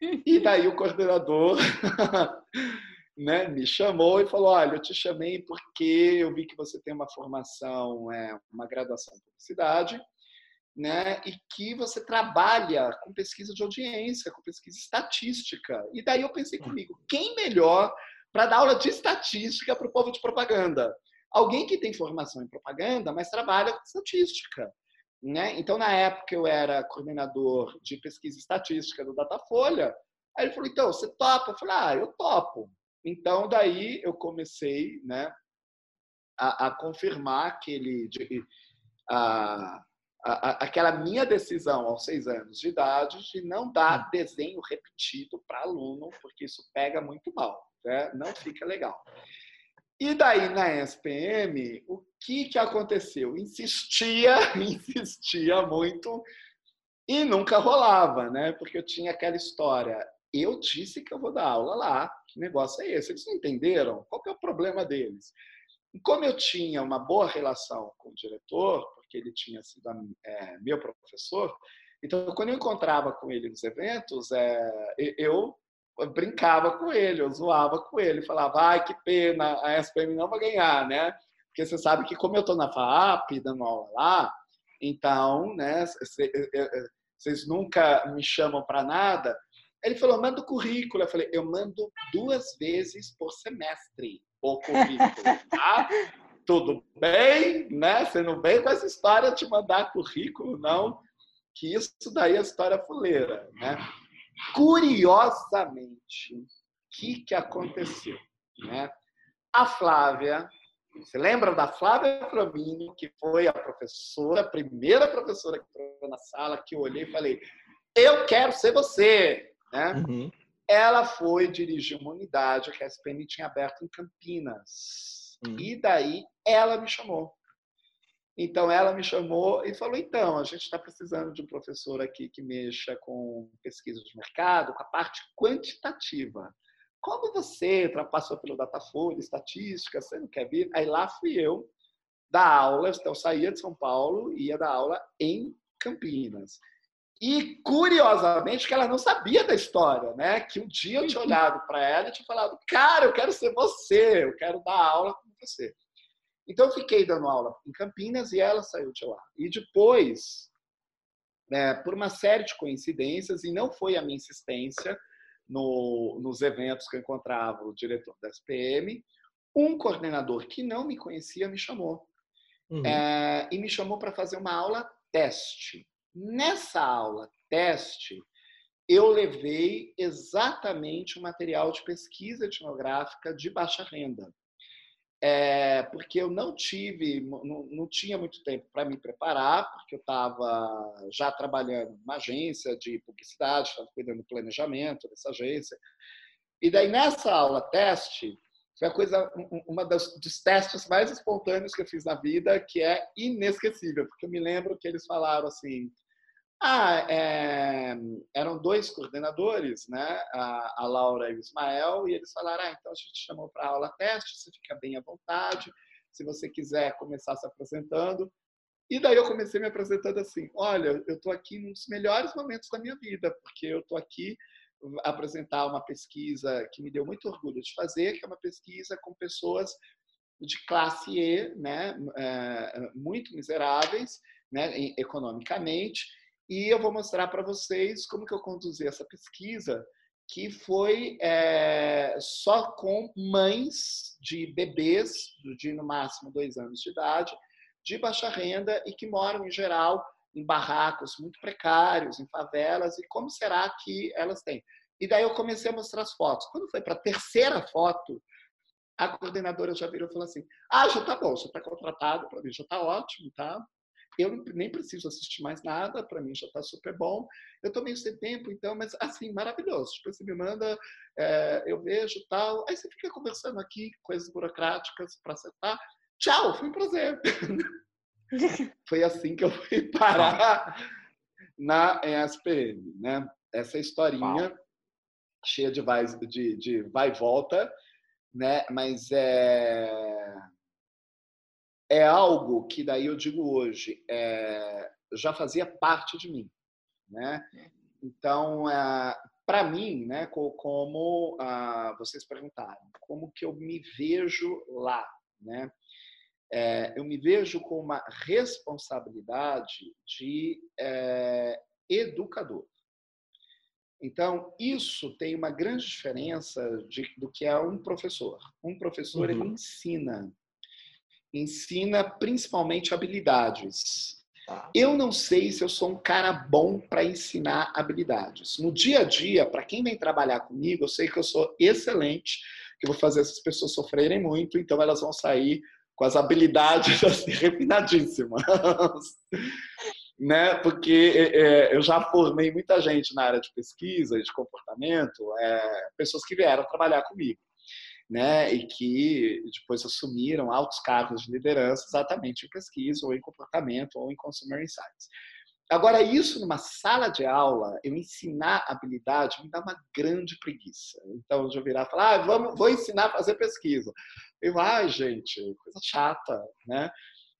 E daí o coordenador né, me chamou e falou: Olha, eu te chamei porque eu vi que você tem uma formação, é, uma graduação em publicidade, né, e que você trabalha com pesquisa de audiência, com pesquisa estatística. E daí eu pensei hum. comigo: quem melhor para dar aula de estatística para o povo de propaganda? Alguém que tem formação em propaganda, mas trabalha com estatística. Né? Então, na época, eu era coordenador de pesquisa estatística do Datafolha. Aí ele falou: então, você topa? Eu falei: ah, eu topo. Então, daí eu comecei né, a, a confirmar aquele, de, a, a, aquela minha decisão aos seis anos de idade de não dar hum. desenho repetido para aluno, porque isso pega muito mal, né? não fica legal. E daí, na SPM, o que, que aconteceu? Insistia, insistia muito e nunca rolava, né? Porque eu tinha aquela história. Eu disse que eu vou dar aula lá, que negócio é esse? Eles não entenderam qual é o problema deles. E como eu tinha uma boa relação com o diretor, porque ele tinha sido é, meu professor, então quando eu encontrava com ele nos eventos, é, eu brincava com ele, eu zoava com ele, falava, ai, que pena, a SPM não vai ganhar, né? Porque você sabe que como eu estou na FAP, dando aula lá, então, né, vocês nunca me chamam para nada, ele falou, manda o currículo. Eu falei, eu mando duas vezes por semestre o currículo, tá? Tudo bem, né? Você não vem com essa história de mandar currículo, não. Que isso daí é história fuleira, né? Curiosamente, o que, que aconteceu? Né? A Flávia, você lembra da Flávia Flamínio, que foi a professora, a primeira professora que entrou na sala, que eu olhei e falei, eu quero ser você. Né? Uhum. Ela foi dirigir uma unidade que a SPN tinha aberto em Campinas. Uhum. E daí ela me chamou. Então ela me chamou e falou: então, a gente está precisando de um professor aqui que mexa com pesquisa de mercado, com a parte quantitativa. Como você passou pelo Datafolha, estatística, você não quer vir? Aí lá fui eu dar aula, então eu saía de São Paulo e ia dar aula em Campinas. E, curiosamente, que ela não sabia da história, né? Que um dia eu tinha uhum. olhado para ela e tinha falado, cara, eu quero ser você, eu quero dar aula com você. Então, eu fiquei dando aula em Campinas e ela saiu de lá. E depois, né, por uma série de coincidências, e não foi a minha insistência no, nos eventos que eu encontrava o diretor da SPM, um coordenador que não me conhecia me chamou. Uhum. É, e me chamou para fazer uma aula teste. Nessa aula teste, eu levei exatamente o material de pesquisa etnográfica de baixa renda. É, porque eu não tive, não, não tinha muito tempo para me preparar, porque eu estava já trabalhando numa agência de publicidade, estava cuidando do planejamento dessa agência. E daí, nessa aula teste, foi a coisa, uma das, dos testes mais espontâneos que eu fiz na vida, que é inesquecível, porque eu me lembro que eles falaram assim, ah, é, eram dois coordenadores, né? A, a, Laura e o Ismael, e eles falaram: ah, então a gente chamou para aula teste, você fica bem à vontade, se você quiser começar se apresentando. E daí eu comecei me apresentando assim: olha, eu estou aqui nos melhores momentos da minha vida, porque eu estou aqui apresentar uma pesquisa que me deu muito orgulho de fazer, que é uma pesquisa com pessoas de classe E, né, é, muito miseráveis, né, economicamente, e eu vou mostrar para vocês como que eu conduzi essa pesquisa, que foi é, só com mães de bebês de no máximo dois anos de idade, de baixa renda e que moram em geral em barracos muito precários, em favelas, e como será que elas têm? E daí eu comecei a mostrar as fotos. Quando foi para a terceira foto, a coordenadora já virou e falou assim: Ah, já tá bom, já está contratado para mim, já está ótimo, tá? Eu nem preciso assistir mais nada, para mim já está super bom. Eu estou meio sem tempo, então, mas assim, maravilhoso. Tipo, você me manda, é, eu vejo tal. Aí você fica conversando aqui, coisas burocráticas para acertar. Tchau, foi um prazer. foi assim que eu fui parar na ESPM, né? Essa historinha cheia de vai, de, de vai e volta, né? Mas é é algo que daí eu digo hoje é, já fazia parte de mim, né? Então, é, para mim, né? Como ah, vocês perguntaram, como que eu me vejo lá, né? É, eu me vejo com uma responsabilidade de é, educador. Então, isso tem uma grande diferença de, do que é um professor. Um professor, uhum. ele ensina. Ensina principalmente habilidades. Tá. Eu não sei se eu sou um cara bom para ensinar habilidades. No dia a dia, para quem vem trabalhar comigo, eu sei que eu sou excelente, que vou fazer essas pessoas sofrerem muito, então elas vão sair com as habilidades assim, refinadíssimas né? Porque é, é, eu já formei muita gente na área de pesquisa de comportamento, é, pessoas que vieram trabalhar comigo, né? E que depois assumiram altos cargos de liderança exatamente em pesquisa, ou em comportamento, ou em consumer insights. Agora, isso numa sala de aula, eu ensinar habilidade, me dá uma grande preguiça. Então, eu virar e falar, ah, vamos, vou ensinar a fazer pesquisa. Eu, ah, gente, coisa chata, né?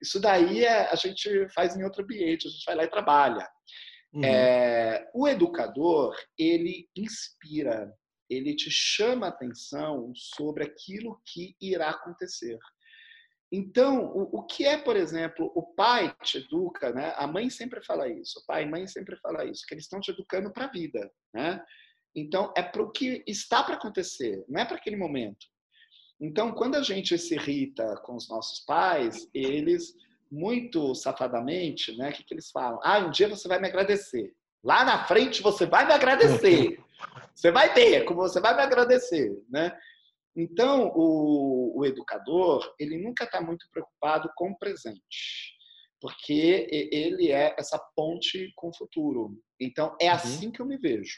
Isso daí é, a gente faz em outro ambiente, a gente vai lá e trabalha. Uhum. É, o educador, ele inspira, ele te chama a atenção sobre aquilo que irá acontecer. Então, o, o, que é, por exemplo, o pai te educa, né? A mãe sempre fala isso, o pai e mãe sempre fala isso, que eles estão te educando para a vida, né? Então, é para o que está para acontecer, não é para aquele momento. Então, quando a gente se irrita com os nossos pais, eles, muito safadamente, né, o que, que eles falam? Ah, um dia você vai me agradecer. Lá na frente você vai me agradecer. Você vai ter, como você vai me agradecer, né? Então, o, o educador, ele nunca está muito preocupado com o presente, porque ele é essa ponte com o futuro. Então, é uhum. assim que eu me vejo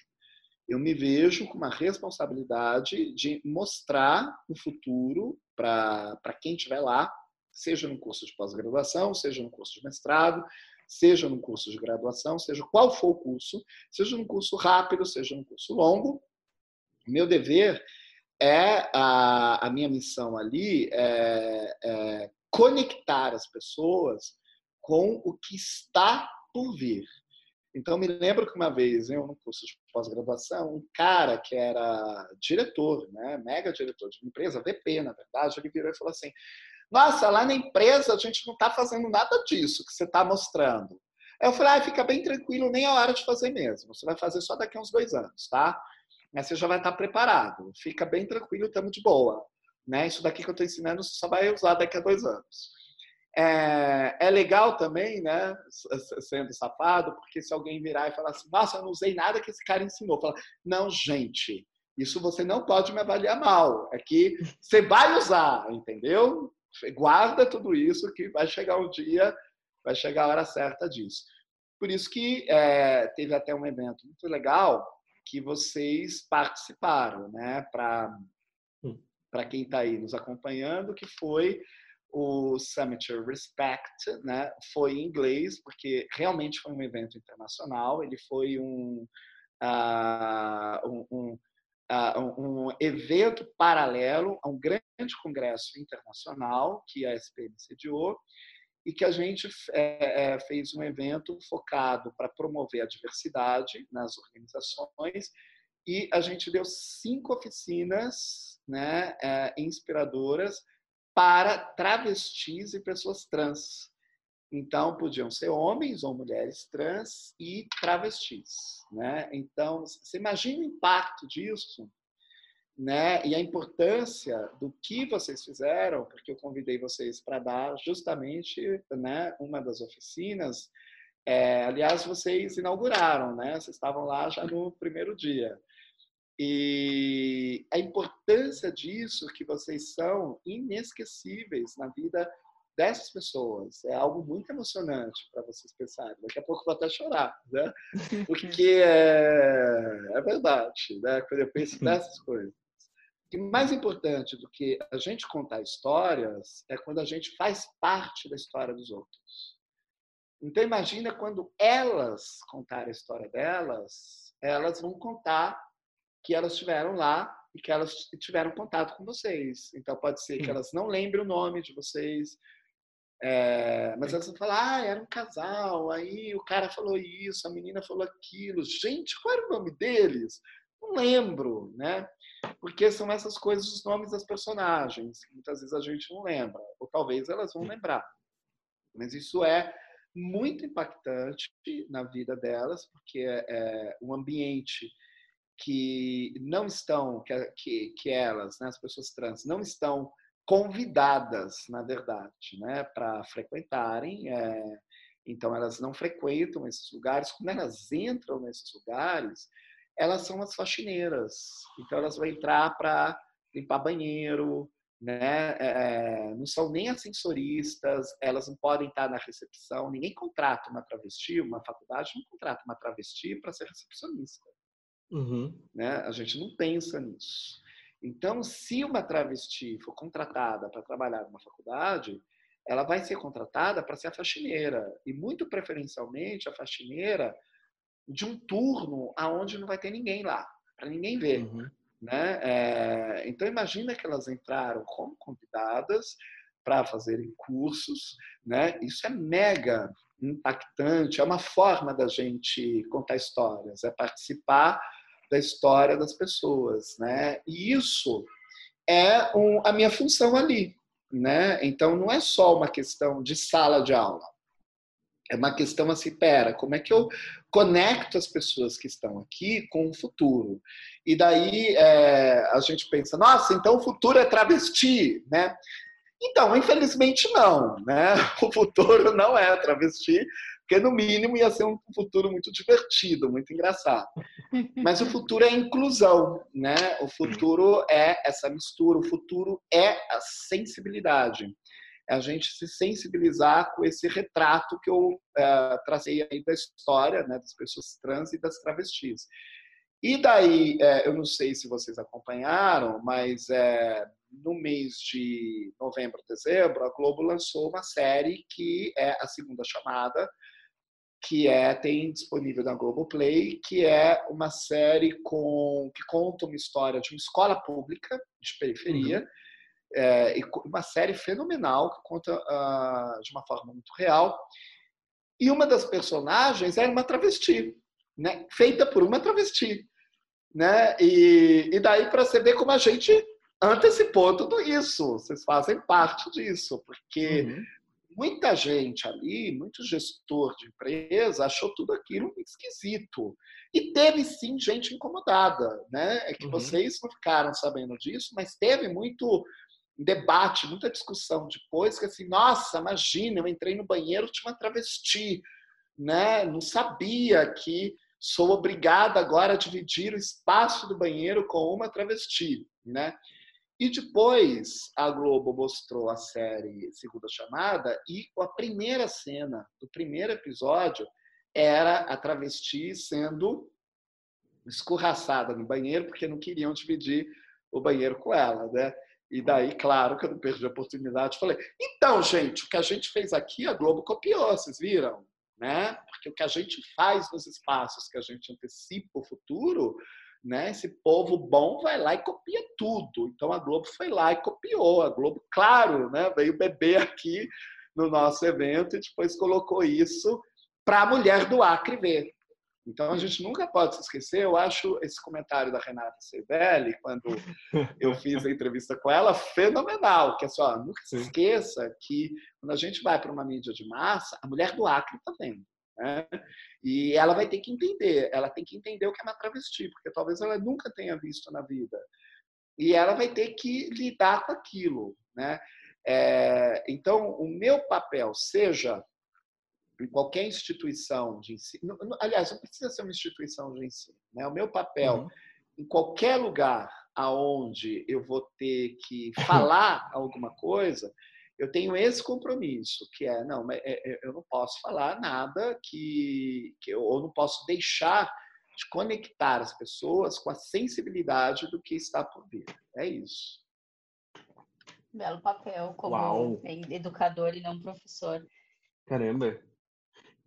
eu me vejo com uma responsabilidade de mostrar o futuro para quem estiver lá, seja no curso de pós-graduação, seja no curso de mestrado, seja no curso de graduação, seja qual for o curso, seja no curso rápido, seja no curso longo. Meu dever é a, a minha missão ali é, é conectar as pessoas com o que está por vir. Então, me lembro que uma vez, eu no curso de pós-graduação, um cara que era diretor, né, mega diretor de uma empresa, VP, na verdade, ele virou e falou assim: Nossa, lá na empresa a gente não está fazendo nada disso que você está mostrando. Eu falei: ah, fica bem tranquilo, nem é hora de fazer mesmo. Você vai fazer só daqui a uns dois anos, tá? Mas você já vai estar preparado. Fica bem tranquilo, estamos de boa. Né? Isso daqui que eu estou ensinando, você só vai usar daqui a dois anos. É, é, legal também, né, sendo safado, porque se alguém virar e falar assim, nossa, eu não usei nada que esse cara ensinou, fala, não, gente, isso você não pode me avaliar mal, é que você vai usar, entendeu? Guarda tudo isso que vai chegar um dia, vai chegar a hora certa disso. Por isso que é, teve até um evento muito legal que vocês participaram, né, para hum. para quem está aí nos acompanhando, que foi o Summit Respect, né, foi em inglês, porque realmente foi um evento internacional, ele foi um, uh, um, um, uh, um, evento paralelo a um grande congresso internacional que a SPM sediou, e que a gente é, é, fez um evento focado para promover a diversidade nas organizações, e a gente deu cinco oficinas né, é, inspiradoras para travestis e pessoas trans. Então, podiam ser homens ou mulheres trans e travestis. Né? Então, você imagina o impacto disso né? E a importância do que vocês fizeram, porque eu convidei vocês para dar justamente, né, uma das oficinas. É, aliás, vocês inauguraram, né? Vocês estavam lá já no primeiro dia. E a importância disso que vocês são inesquecíveis na vida dessas pessoas. É algo muito emocionante para vocês pensarem. Daqui a pouco eu vou até chorar, né? Porque é, é verdade, né? Quando eu penso nessas coisas. E mais importante do que a gente contar histórias é quando a gente faz parte da história dos outros. Então imagina quando elas contarem a história delas, elas vão contar que elas estiveram lá e que elas tiveram contato com vocês. Então pode ser que elas não lembrem o nome de vocês, é, mas elas vão falar, ah, era um casal, aí o cara falou isso, a menina falou aquilo. Gente, qual era o nome deles? Não lembro, né? Porque são essas coisas, os nomes das personagens, que muitas vezes a gente não lembra, ou talvez elas vão lembrar. Mas isso é muito impactante na vida delas, porque é, é um ambiente que não estão, que, que, que elas, né, as pessoas trans, não estão convidadas, na verdade, né, para frequentarem. É, então, elas não frequentam esses lugares. Quando elas entram nesses lugares, elas são as faxineiras. Então, elas vão entrar para limpar banheiro, né? É, é, não são nem ascensoristas, elas não podem estar na recepção. Ninguém contrata uma travesti, uma faculdade não contrata uma travesti para ser recepcionista. Uhum. Né? A gente não pensa nisso. Então, se uma travesti for contratada para trabalhar numa faculdade, ela vai ser contratada para ser a faxineira. E, muito preferencialmente, a faxineira de um turno aonde não vai ter ninguém lá, para ninguém ver. Uhum. Né? É, então, imagina que elas entraram como convidadas para fazerem cursos. Né? Isso é mega impactante, é uma forma da gente contar histórias, é participar da história das pessoas. Né? E isso é um, a minha função ali. Né? Então, não é só uma questão de sala de aula. É uma questão assim, pera, como é que eu conecto as pessoas que estão aqui com o futuro? E daí é, a gente pensa, nossa, então o futuro é travesti, né? Então, infelizmente não, né? O futuro não é travesti, porque no mínimo ia ser um futuro muito divertido, muito engraçado. Mas o futuro é inclusão, né? O futuro é essa mistura, o futuro é a sensibilidade é a gente se sensibilizar com esse retrato que eu é, tracei aí da história né, das pessoas trans e das travestis. E daí, é, eu não sei se vocês acompanharam, mas é, no mês de novembro, dezembro, a Globo lançou uma série que é a segunda chamada, que é tem disponível na Globoplay, que é uma série com que conta uma história de uma escola pública de periferia. Uhum é, uma série fenomenal que conta uh, de uma forma muito real. E uma das personagens era uma travesti, né? feita por uma travesti. Né? E, e daí para você ver como a gente antecipou tudo isso. Vocês fazem parte disso, porque uhum. muita gente ali, muito gestor de empresa, achou tudo aquilo esquisito. E teve sim gente incomodada, né? É que uhum. vocês não ficaram sabendo disso, mas teve muito debate, muita discussão depois, que assim, nossa, imagina, eu entrei no banheiro, tinha uma travesti, né? Não sabia que sou obrigada agora a dividir o espaço do banheiro com uma travesti, né? E depois a Globo mostrou a série Segunda Chamada e a primeira cena do primeiro episódio era a travesti sendo escorraçada no banheiro porque não queriam dividir o banheiro com ela, né? E daí, claro, que eu não perdi a oportunidade, falei: então, gente, o que a gente fez aqui, a Globo copiou, vocês viram? Né? Porque o que a gente faz nos espaços que a gente antecipa o futuro, né? Esse povo bom vai lá e copia tudo. Então a Globo foi lá e copiou. A Globo, claro, né? Veio beber aqui no nosso evento e depois colocou isso para a mulher do Acre ver. Então a gente nunca pode se esquecer. Eu acho esse comentário da Renata Cervelli, quando eu fiz a entrevista com ela, fenomenal. Que é só, nunca se esqueça que quando a gente vai para uma mídia de massa, a mulher do Acre está vendo. Né? E ela vai ter que entender, ela tem que entender o que é uma travesti, porque talvez ela nunca tenha visto na vida. E ela vai ter que lidar com aquilo. Né? É, então, o meu papel, seja em qualquer instituição de ensino, aliás, não precisa ser uma instituição de ensino, né? o meu papel uhum. em qualquer lugar aonde eu vou ter que falar alguma coisa, eu tenho esse compromisso, que é, não, é, é, eu não posso falar nada que, que eu, ou não posso deixar de conectar as pessoas com a sensibilidade do que está por vir. É isso. Belo papel como Uau. educador e não professor. Caramba.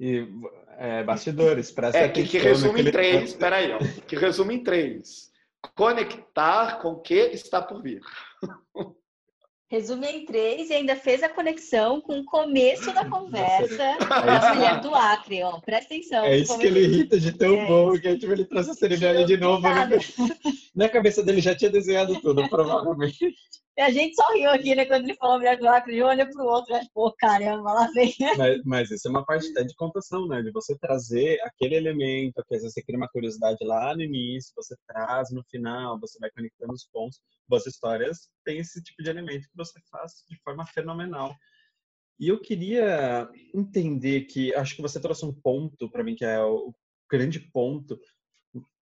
E é, bastidores, presta é, que, que resume em três, espera aí, ó, que resume em três. Conectar com o que está por vir. Resume em três e ainda fez a conexão com o começo da conversa é da mulher do Acre, ó. Presta atenção. É isso que ele irrita de tão é. bom, que tipo, ele trouxe a cerimônia de novo. Né? Na cabeça dele já tinha desenhado tudo, provavelmente. E a gente só riu aqui, né? Quando ele falou mulher do Acre, olha pro outro, e pô, caramba, lá vem. Mas, mas, isso é uma parte de contação, né? De você trazer aquele elemento, que às vezes você cria uma curiosidade lá no início, você traz no final, você vai conectando os pontos. Boas histórias tem esse tipo de elemento que você faz de forma fenomenal. E eu queria entender que, acho que você trouxe um ponto para mim, que é o grande ponto,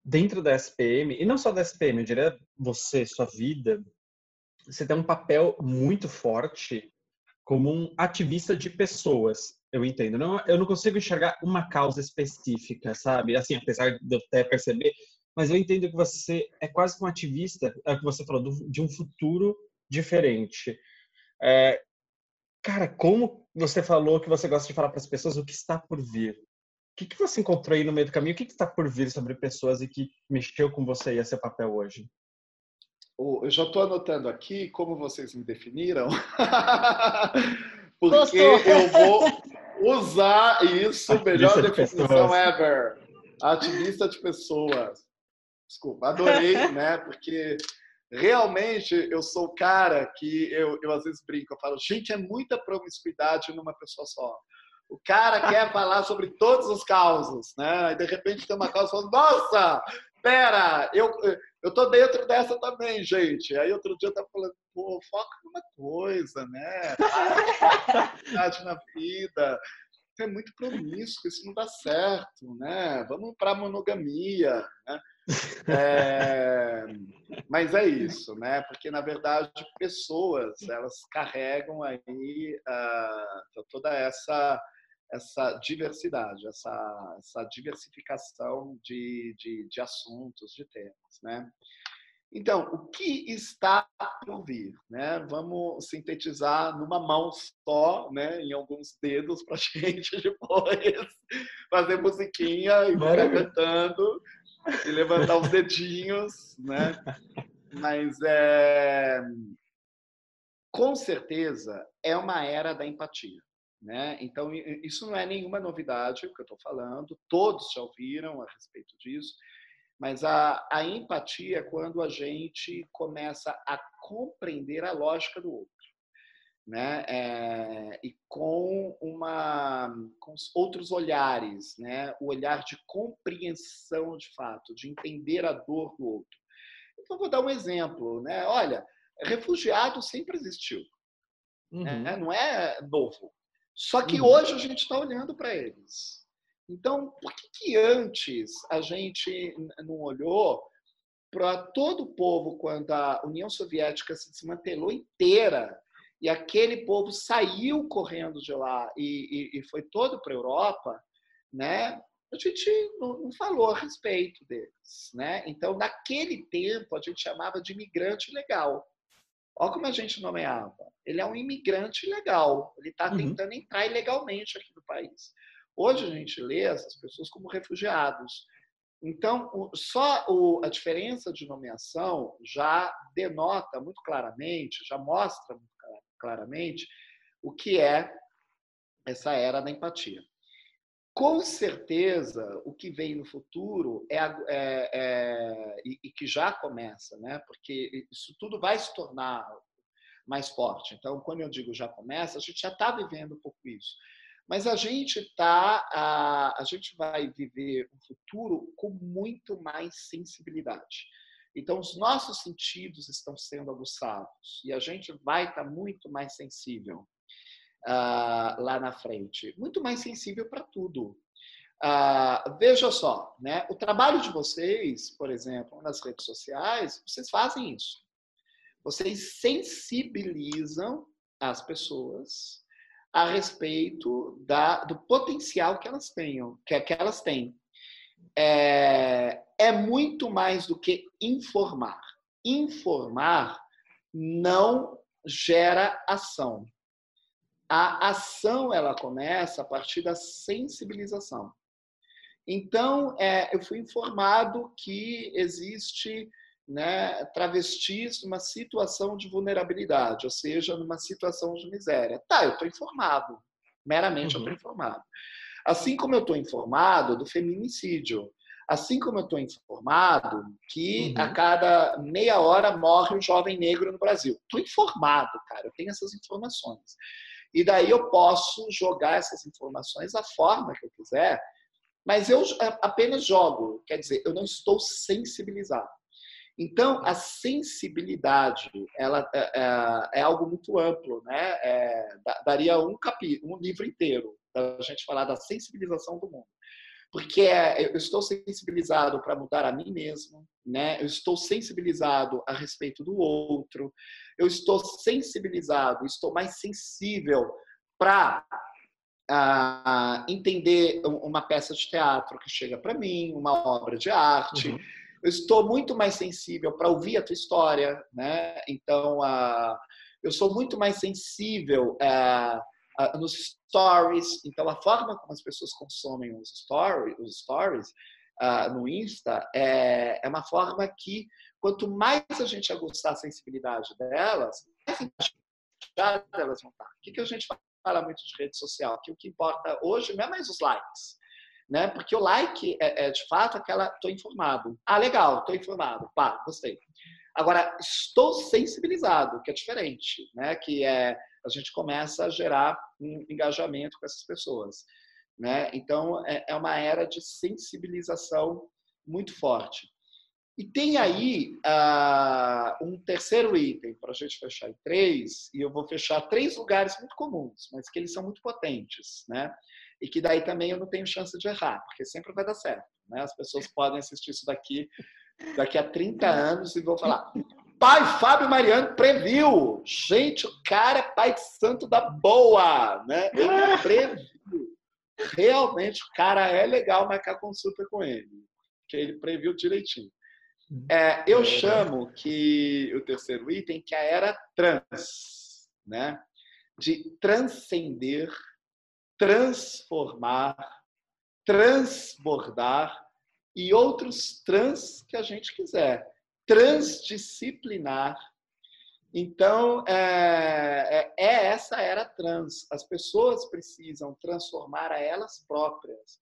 dentro da SPM, e não só da SPM, eu diria você, sua vida, você tem um papel muito forte como um ativista de pessoas. Eu entendo. Não, eu não consigo enxergar uma causa específica, sabe? Assim, apesar de eu até perceber, mas eu entendo que você é quase um ativista, é o que você falou, de um futuro diferente. É, cara, como você falou que você gosta de falar para as pessoas o que está por vir? O que, que você encontrou aí no meio do caminho? O que, está por vir sobre pessoas e que mexeu com você e a seu papel hoje? Eu já estou anotando aqui como vocês me definiram, porque Gostou. eu vou usar isso, melhor de definição pessoas. ever. Ativista de pessoas. Desculpa, adorei, né? Porque realmente eu sou o cara que eu, eu às vezes brinco, eu falo, gente, é muita promiscuidade numa pessoa só. O cara quer falar sobre todos os causos, né? E de repente tem uma causa falando, nossa, pera, eu, eu tô dentro dessa também, gente. Aí outro dia eu tava falando, pô, foca numa coisa, né? na vida. É muito promíscuo, isso não dá certo, né? Vamos para monogamia, né? É... Mas é isso, né? Porque na verdade pessoas elas carregam aí uh, toda essa essa diversidade, essa, essa diversificação de, de, de assuntos, de temas, né? Então, o que está por vir? Né? Vamos sintetizar numa mão só, né? em alguns dedos, para a gente depois fazer musiquinha e ficar cantando e levantar os dedinhos. Né? Mas, é... com certeza, é uma era da empatia. Né? Então, isso não é nenhuma novidade o que eu estou falando, todos já ouviram a respeito disso, mas a, a empatia é quando a gente começa a compreender a lógica do outro. Né? É, e com uma com outros olhares, né? O olhar de compreensão de fato, de entender a dor do outro. Então vou dar um exemplo, né? Olha, refugiado sempre existiu, né? uhum. né? não é novo. Só que uhum. hoje a gente está olhando para eles. Então, por que, que antes a gente não olhou para todo o povo quando a União Soviética se desmantelou inteira e aquele povo saiu correndo de lá e, e, e foi todo para a Europa, né? A gente não, não, falou a respeito deles, né? Então, naquele tempo, a gente chamava de imigrante legal. Olha como a gente nomeava. Ele é um imigrante legal. Ele está uhum. tentando entrar ilegalmente aqui no país. Hoje a gente lê essas pessoas como refugiados. Então, só a diferença de nomeação já denota muito claramente, já mostra muito claramente o que é essa era da empatia. Com certeza, o que vem no futuro é, é, é e, e, que já começa, né? Porque isso tudo vai se tornar mais forte. Então, quando eu digo já começa, a gente já está vivendo um pouco isso. Mas a gente tá, a, a gente vai viver um futuro com muito mais sensibilidade. Então, os nossos sentidos estão sendo aguçados e a gente vai estar tá muito mais sensível uh, lá na frente, muito mais sensível para tudo. Uh, veja só, né? O trabalho de vocês, por exemplo, nas redes sociais, vocês fazem isso. Vocês sensibilizam as pessoas a respeito da, do potencial que elas tenham, que, que elas têm. É, é muito mais do que informar. Informar não gera ação. A ação ela começa a partir da sensibilização. Então, é, eu fui informado que existe né, travestis numa situação de vulnerabilidade, ou seja, numa situação de miséria. Tá, eu estou informado. Meramente uhum. eu estou informado. Assim como eu estou informado do feminicídio. Assim como eu estou informado que uhum. a cada meia hora morre um jovem negro no Brasil. Estou informado, cara. Eu tenho essas informações. E daí eu posso jogar essas informações da forma que eu quiser, mas eu apenas jogo. Quer dizer, eu não estou sensibilizado. Então, a sensibilidade ela é, é, é algo muito amplo, né? É, daria um capítulo, um livro inteiro para a gente falar da sensibilização do mundo, porque é, eu estou sensibilizado para mudar a mim mesmo, né? Eu estou sensibilizado a respeito do outro, eu estou sensibilizado, estou mais sensível para uh, entender uma peça de teatro que chega para mim, uma obra de arte. Uhum eu estou muito mais sensível para ouvir a tua história, né? Então, uh, eu sou muito mais sensível uh, uh, nos stories. Então, a forma como as pessoas consomem os stories, os stories no Insta é, é uma forma que, quanto mais a gente aguçar a sensibilidade delas, mais engajadas elas vão estar. O que, que a gente fala muito de rede social? Que o que importa hoje não é mais os likes né? Porque o like é, é de fato aquela, estou informado. Ah, legal, estou informado. Pá, gostei. Agora, estou sensibilizado, que é diferente, né? Que é a gente começa a gerar um engajamento com essas pessoas, né? Então, é, é uma era de sensibilização muito forte. E tem aí uh, um terceiro item para a gente fechar em três, e eu vou fechar três lugares muito comuns, mas que eles são muito potentes, né? e que daí também eu não tenho chance de errar, porque sempre vai dar certo. Né? As pessoas podem assistir isso daqui daqui a 30 anos e vão falar: Pai Fábio Mariano previu. Gente, o cara é pai de santo da boa, né? Ele previu. Realmente, o cara é legal marcar consulta com ele, que ele previu direitinho. É, eu chamo que o terceiro item que é a era trans, né? De transcender transformar, transbordar e outros trans que a gente quiser. Transdisciplinar. Então, é, é, é essa era trans. As pessoas precisam transformar a elas próprias.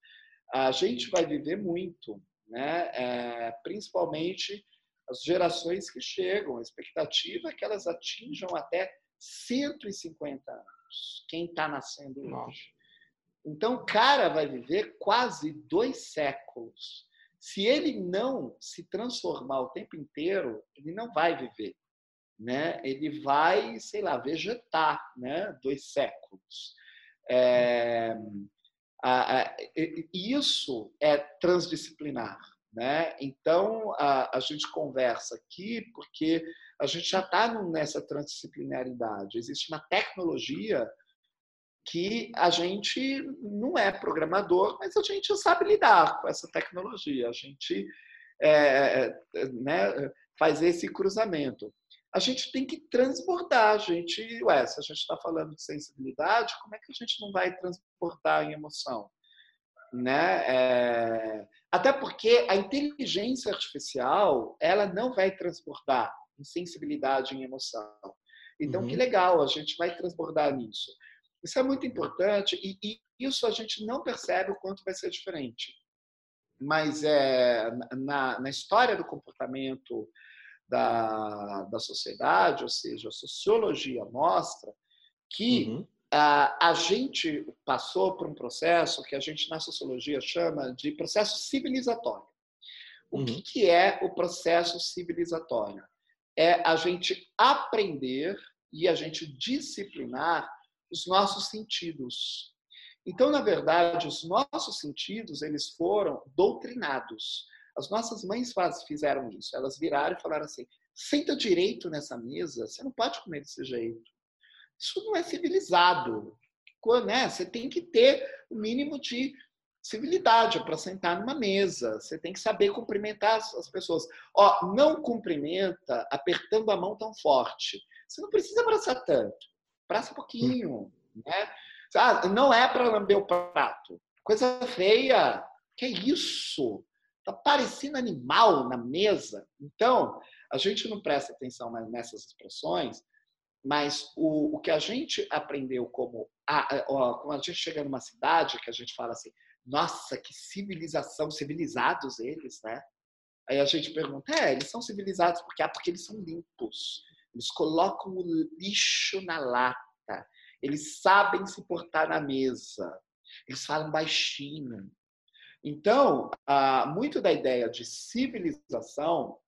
A gente vai viver muito, né? É, principalmente as gerações que chegam. A expectativa é que elas atinjam até 150 anos. Quem está nascendo hoje. Então, o cara vai viver quase dois séculos. Se ele não se transformar o tempo inteiro, ele não vai viver. Né? Ele vai, sei lá, vegetar né? dois séculos. É, a, a, isso é transdisciplinar. Né? Então, a, a gente conversa aqui porque a gente já está nessa transdisciplinaridade. Existe uma tecnologia que a gente não é programador, mas a gente sabe lidar com essa tecnologia, a gente é, é, né, faz esse cruzamento. A gente tem que transbordar, a gente, ué, se a gente está falando de sensibilidade, como é que a gente não vai transportar em emoção? Né? É, até porque a inteligência artificial, ela não vai transportar em sensibilidade em emoção. Então, uhum. que legal, a gente vai transbordar nisso. Isso é muito importante e, e isso a gente não percebe o quanto vai ser diferente. Mas é, na, na história do comportamento da, da sociedade, ou seja, a sociologia mostra que uhum. a, a gente passou por um processo que a gente na sociologia chama de processo civilizatório. O uhum. que, que é o processo civilizatório? É a gente aprender e a gente disciplinar os nossos sentidos. Então, na verdade, os nossos sentidos eles foram doutrinados. As nossas mães fizeram isso. Elas viraram e falaram assim: senta direito nessa mesa, você não pode comer desse jeito. Isso não é civilizado. Né? Você tem que ter o mínimo de civilidade para sentar numa mesa. Você tem que saber cumprimentar as pessoas. Ó, não cumprimenta apertando a mão tão forte. Você não precisa abraçar tanto. Abraça um pouquinho, né? Ah, não é para lamber o prato. Coisa feia. Que é isso? Tá parecendo animal na mesa. Então, a gente não presta atenção nessas expressões, mas o, o que a gente aprendeu como a, ó, quando a gente chega numa cidade que a gente fala assim, nossa, que civilização, civilizados eles, né? Aí a gente pergunta, é, eles são civilizados porque, ah, porque eles são limpos. Eles colocam o lixo na lata. Eles sabem se portar na mesa. Eles falam baixinho. Então, muito da ideia de civilização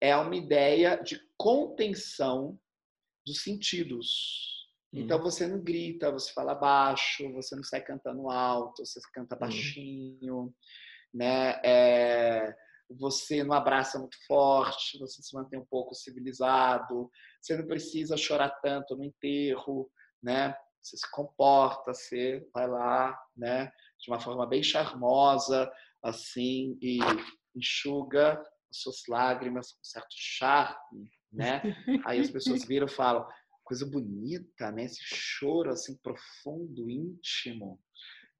é uma ideia de contenção dos sentidos. Então uhum. você não grita, você fala baixo, você não sai cantando alto, você canta uhum. baixinho, né? É, você não abraça muito forte, você se mantém um pouco civilizado, você não precisa chorar tanto no enterro, né? Você se comporta, você vai lá, né? De uma forma bem charmosa, assim, e enxuga as suas lágrimas com certo charme, né? Aí as pessoas viram e falam, coisa bonita, né? Esse choro assim profundo, íntimo.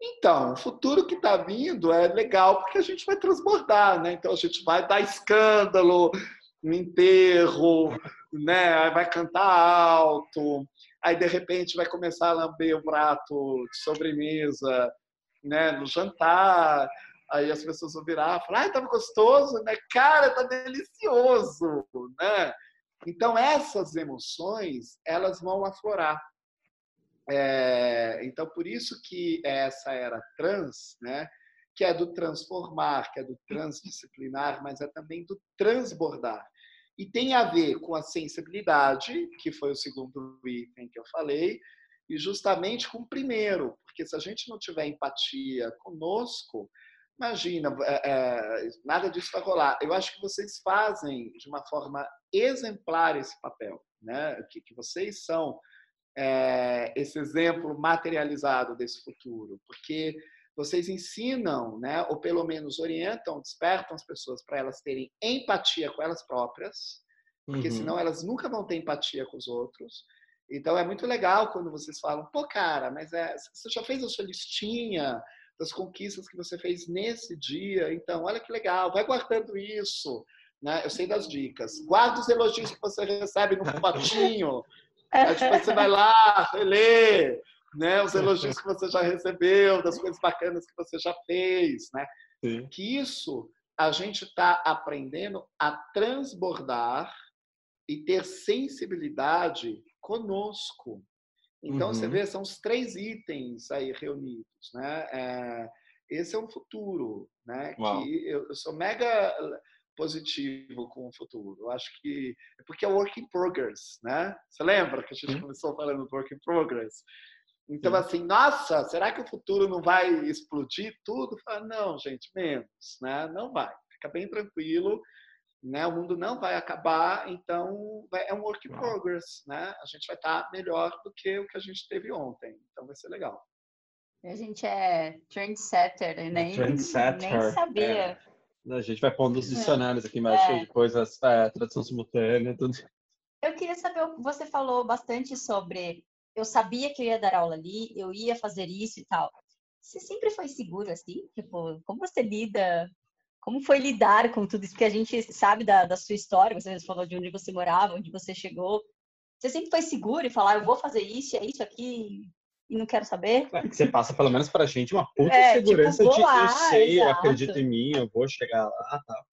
Então, o futuro que está vindo é legal porque a gente vai transbordar, né? Então a gente vai dar escândalo no enterro, né? Vai cantar alto, aí de repente vai começar a lamber o prato de sobremesa, né? No jantar, aí as pessoas vão virar falar, ai, tava gostoso, né? Cara, tá delicioso, né? Então essas emoções, elas vão aflorar. É, então, por isso que essa era trans, né, que é do transformar, que é do transdisciplinar, mas é também do transbordar. E tem a ver com a sensibilidade, que foi o segundo item que eu falei, e justamente com o primeiro, porque se a gente não tiver empatia conosco, imagina, é, é, nada disso vai rolar. Eu acho que vocês fazem de uma forma exemplar esse papel, né? que, que vocês são é, esse exemplo materializado desse futuro, porque vocês ensinam, né, ou pelo menos orientam, despertam as pessoas para elas terem empatia com elas próprias, porque uhum. senão elas nunca vão ter empatia com os outros. Então é muito legal quando vocês falam, pô, cara, mas é, você já fez a sua listinha das conquistas que você fez nesse dia, então olha que legal, vai guardando isso. Né? Eu sei das dicas. Guarda os elogios que você recebe no potinho. Aí, tipo, você vai lá, lê, né? Os elogios que você já recebeu, das coisas bacanas que você já fez, né? Sim. Que isso a gente está aprendendo a transbordar e ter sensibilidade conosco. Então, uhum. você vê, são os três itens aí reunidos, né? É, esse é um futuro, né? Uau. Que eu, eu sou mega positivo com o futuro. Eu acho que é porque é work in progress, né? Você lembra que a gente começou falando do work in progress? Então, Sim. assim, nossa, será que o futuro não vai explodir tudo? Fala, não, gente, menos, né? Não vai. Fica bem tranquilo, né? O mundo não vai acabar, então é um work in progress, né? A gente vai estar melhor do que o que a gente teve ontem. Então, vai ser legal. A gente é trendsetter, nem, trendsetter. nem sabia. É. A gente vai pondo os dicionários aqui embaixo é. de coisas, é, tradução simultânea, tudo. Eu queria saber, você falou bastante sobre, eu sabia que eu ia dar aula ali, eu ia fazer isso e tal. Você sempre foi seguro assim? Tipo, como você lida, como foi lidar com tudo isso? Porque a gente sabe da, da sua história, você falou de onde você morava, onde você chegou. Você sempre foi seguro e falar, eu vou fazer isso, é isso aqui, e não quero saber. É que você passa pelo menos pra gente uma puta é, tipo, segurança tipo, de lá, eu sei, exato. acredita em mim, eu vou chegar lá, tá.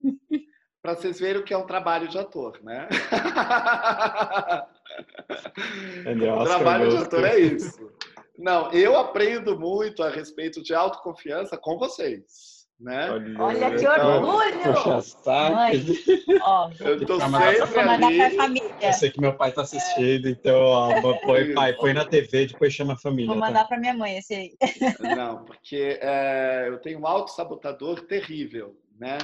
para vocês verem o que é um trabalho de ator, né? o trabalho de ator é isso. Não, eu aprendo muito a respeito de autoconfiança com vocês. Né? Olha, que então, orgulho! Puxa, saco. eu tô sempre ali. Eu sei que meu pai tá assistindo, então ó, põe, pai, põe na TV, depois chama a família. Vou mandar tá? para minha mãe esse aí. Não, porque é, eu tenho um auto-sabotador terrível, né?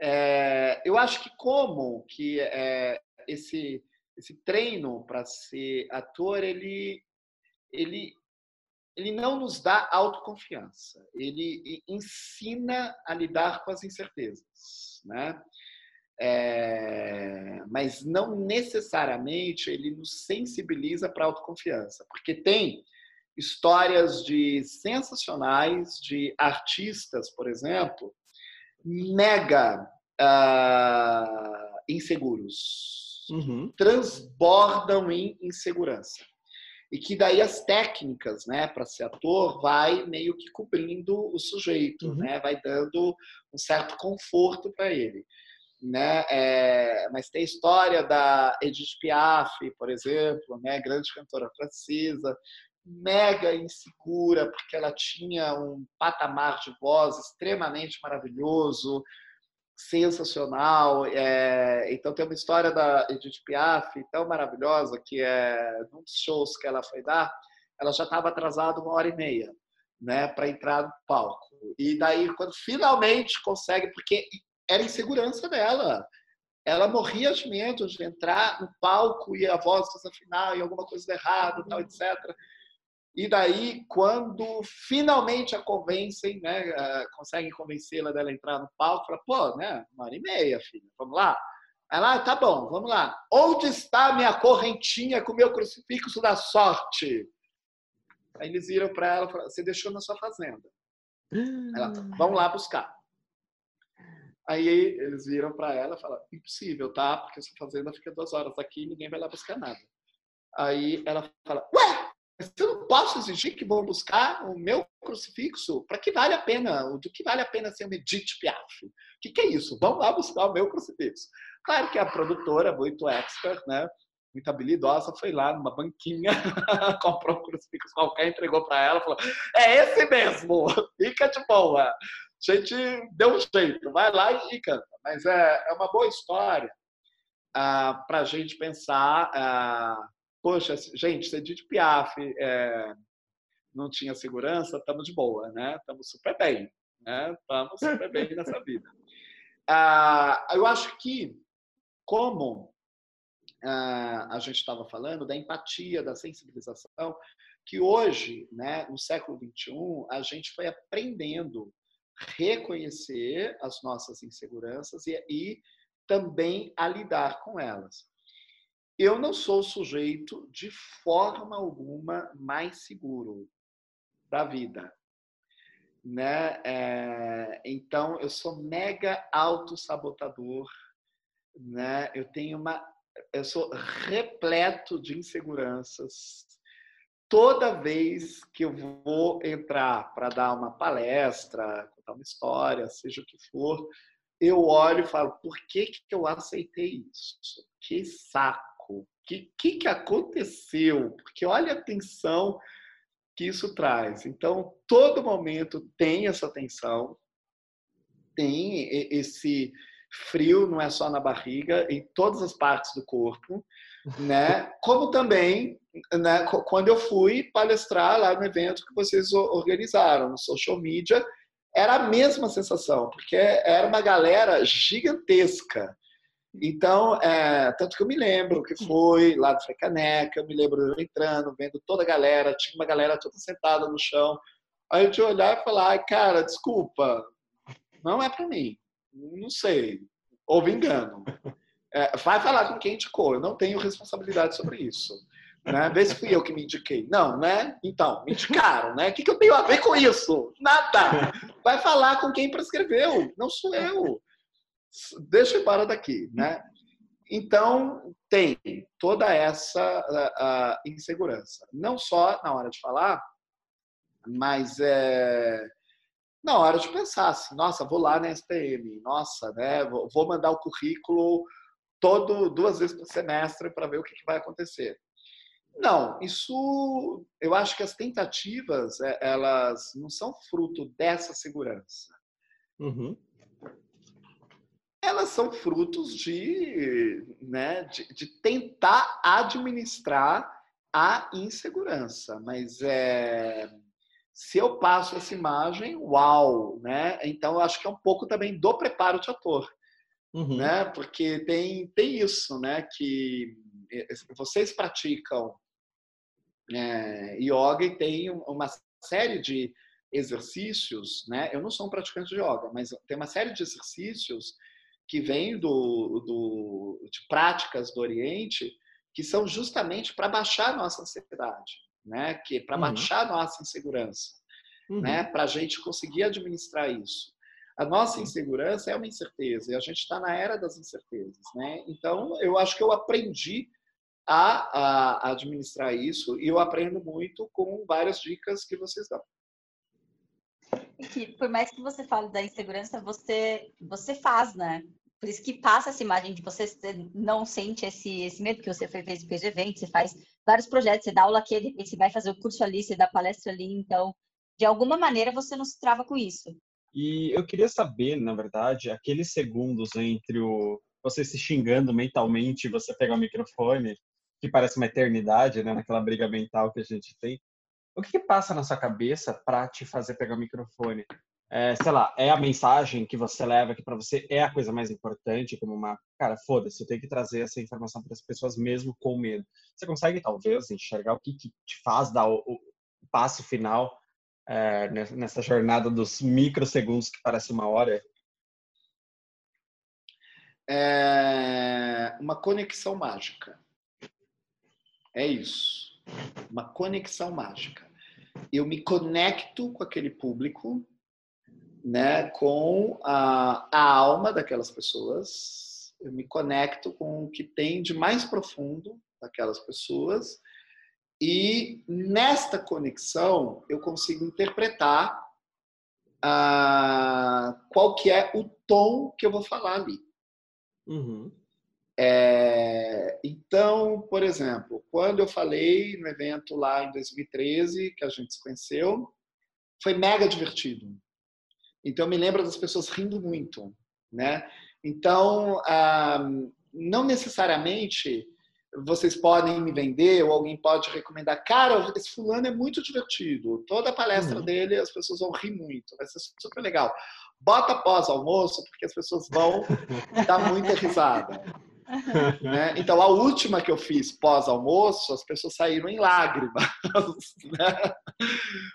É, eu acho que como que é, esse, esse treino para ser ator, ele, ele, ele não nos dá autoconfiança. Ele ensina a lidar com as incertezas, né? É, mas não necessariamente ele nos sensibiliza para a autoconfiança, porque tem histórias de sensacionais de artistas, por exemplo, mega uh, inseguros, uhum. transbordam em insegurança. E que daí as técnicas, né, para ser ator, vai meio que cobrindo o sujeito, uhum. né, vai dando um certo conforto para ele. Né? É, mas tem a história da Edith Piaf, por exemplo, né? grande cantora francesa, mega insegura, porque ela tinha um patamar de voz extremamente maravilhoso, sensacional. É... então tem uma história da Edith Piaf tão maravilhosa que é num dos shows que ela foi dar, ela já estava atrasada uma hora e meia, né, para entrar no palco. E daí quando finalmente consegue, porque era insegurança dela. Ela morria de medo de entrar no palco e a voz desafinar e alguma coisa errada, tal, etc. E daí, quando finalmente a convencem, né, conseguem convencê-la dela entrar no palco, fala, pô, né, uma hora e meia, filha, vamos lá. Ela, ah, tá bom, vamos lá. Onde está minha correntinha com meu crucifixo da sorte? Aí eles viram para ela, falaram, você deixou na sua fazenda. Ela, vamos lá buscar. Aí eles viram para ela e falaram, impossível, tá? Porque essa fazenda fica duas horas aqui e ninguém vai lá buscar nada. Aí ela fala, ué, mas eu não posso exigir que vão buscar o meu crucifixo. Para que vale a pena? Do que vale a pena ser uma Edith Piaf? O que, que é isso? Vão lá buscar o meu crucifixo. Claro que a produtora, muito expert, né? muito habilidosa, foi lá numa banquinha, comprou um crucifixo qualquer, entregou para ela, falou: é esse mesmo, fica de boa. A gente deu um jeito, vai lá e canta. Mas é, é uma boa história ah, para a gente pensar ah, poxa, gente, se Edith Piaf é, não tinha segurança, estamos de boa, né? Estamos super bem, né? Estamos super bem nessa vida. Ah, eu acho que, como ah, a gente estava falando, da empatia, da sensibilização, que hoje, né, no século XXI, a gente foi aprendendo reconhecer as nossas inseguranças e, e também a lidar com elas eu não sou sujeito de forma alguma mais seguro da vida. Né? É, então, eu sou mega autossabotador. Né? Eu tenho uma. Eu sou repleto de inseguranças. Toda vez que eu vou entrar para dar uma palestra, contar uma história, seja o que for, eu olho e falo: por que, que eu aceitei isso? Que saco! O que, que, que aconteceu? Porque olha a tensão que isso traz. Então, todo momento tem essa tensão, tem esse frio, não é só na barriga, em todas as partes do corpo, né? Como também, né, quando eu fui palestrar lá no evento que vocês organizaram, no social media, era a mesma sensação, porque era uma galera gigantesca. Então, é, tanto que eu me lembro que foi lá do Frecaneca, eu me lembro eu entrando, vendo toda a galera, tinha uma galera toda sentada no chão. Aí eu de olhar e falar, cara, desculpa, não é para mim, não sei, houve engano. É, vai falar com quem indicou, eu não tenho responsabilidade sobre isso. Né? Vê se fui eu que me indiquei. Não, né? Então, me indicaram, né? O que, que eu tenho a ver com isso? Nada! Vai falar com quem prescreveu, não sou eu deixa embora daqui, né? Então, tem toda essa insegurança. Não só na hora de falar, mas é, na hora de pensar assim, nossa, vou lá na SPM, nossa, né, vou mandar o currículo todo duas vezes por semestre para ver o que, que vai acontecer. Não, isso eu acho que as tentativas é, elas não são fruto dessa segurança. Uhum. Elas são frutos de, né, de, de, tentar administrar a insegurança. Mas é, se eu passo essa imagem, uau, né? Então eu acho que é um pouco também do preparo de ator, uhum. né? Porque tem tem isso, né? Que eh, vocês praticam é, yoga e tem uma série de exercícios, né? Eu não sou um praticante de yoga, mas tem uma série de exercícios que vêm do, do, de práticas do Oriente que são justamente para baixar a nossa ansiedade, né? Que para uhum. baixar a nossa insegurança, uhum. né? Para a gente conseguir administrar isso. A nossa insegurança é uma incerteza e a gente está na era das incertezas, né? Então eu acho que eu aprendi a, a administrar isso e eu aprendo muito com várias dicas que vocês dão. Que, por mais que você fale da insegurança, você você faz, né? Por isso que passa essa imagem de você não sente esse, esse medo que você fez fez evento, você faz vários projetos, você dá aula aqui, você vai fazer o curso ali, você dá palestra ali, então de alguma maneira você não se trava com isso. E eu queria saber, na verdade, aqueles segundos entre o você se xingando mentalmente você pegar o microfone que parece uma eternidade, né, naquela briga mental que a gente tem. O que, que passa na sua cabeça para te fazer pegar o microfone? É, sei lá, é a mensagem que você leva que para você é a coisa mais importante, como uma, cara, foda-se, eu tenho que trazer essa informação para as pessoas mesmo com medo. Você consegue talvez enxergar o que, que te faz dar o, o passo final é, nessa jornada dos microsegundos que parece uma hora? É uma conexão mágica. É isso. Uma conexão mágica. Eu me conecto com aquele público, né, com a, a alma daquelas pessoas. Eu me conecto com o que tem de mais profundo daquelas pessoas. E nesta conexão eu consigo interpretar ah, qual que é o tom que eu vou falar ali. Uhum. É, então, por exemplo, quando eu falei no evento lá em 2013, que a gente se conheceu, foi mega divertido. Então, eu me lembro das pessoas rindo muito, né? Então, ah, não necessariamente vocês podem me vender ou alguém pode recomendar, cara, esse fulano é muito divertido. Toda palestra uhum. dele as pessoas vão rir muito, vai ser super legal. Bota pós-almoço, porque as pessoas vão dar muita risada. Né? Então, a última que eu fiz pós-almoço, as pessoas saíram em lágrimas, né?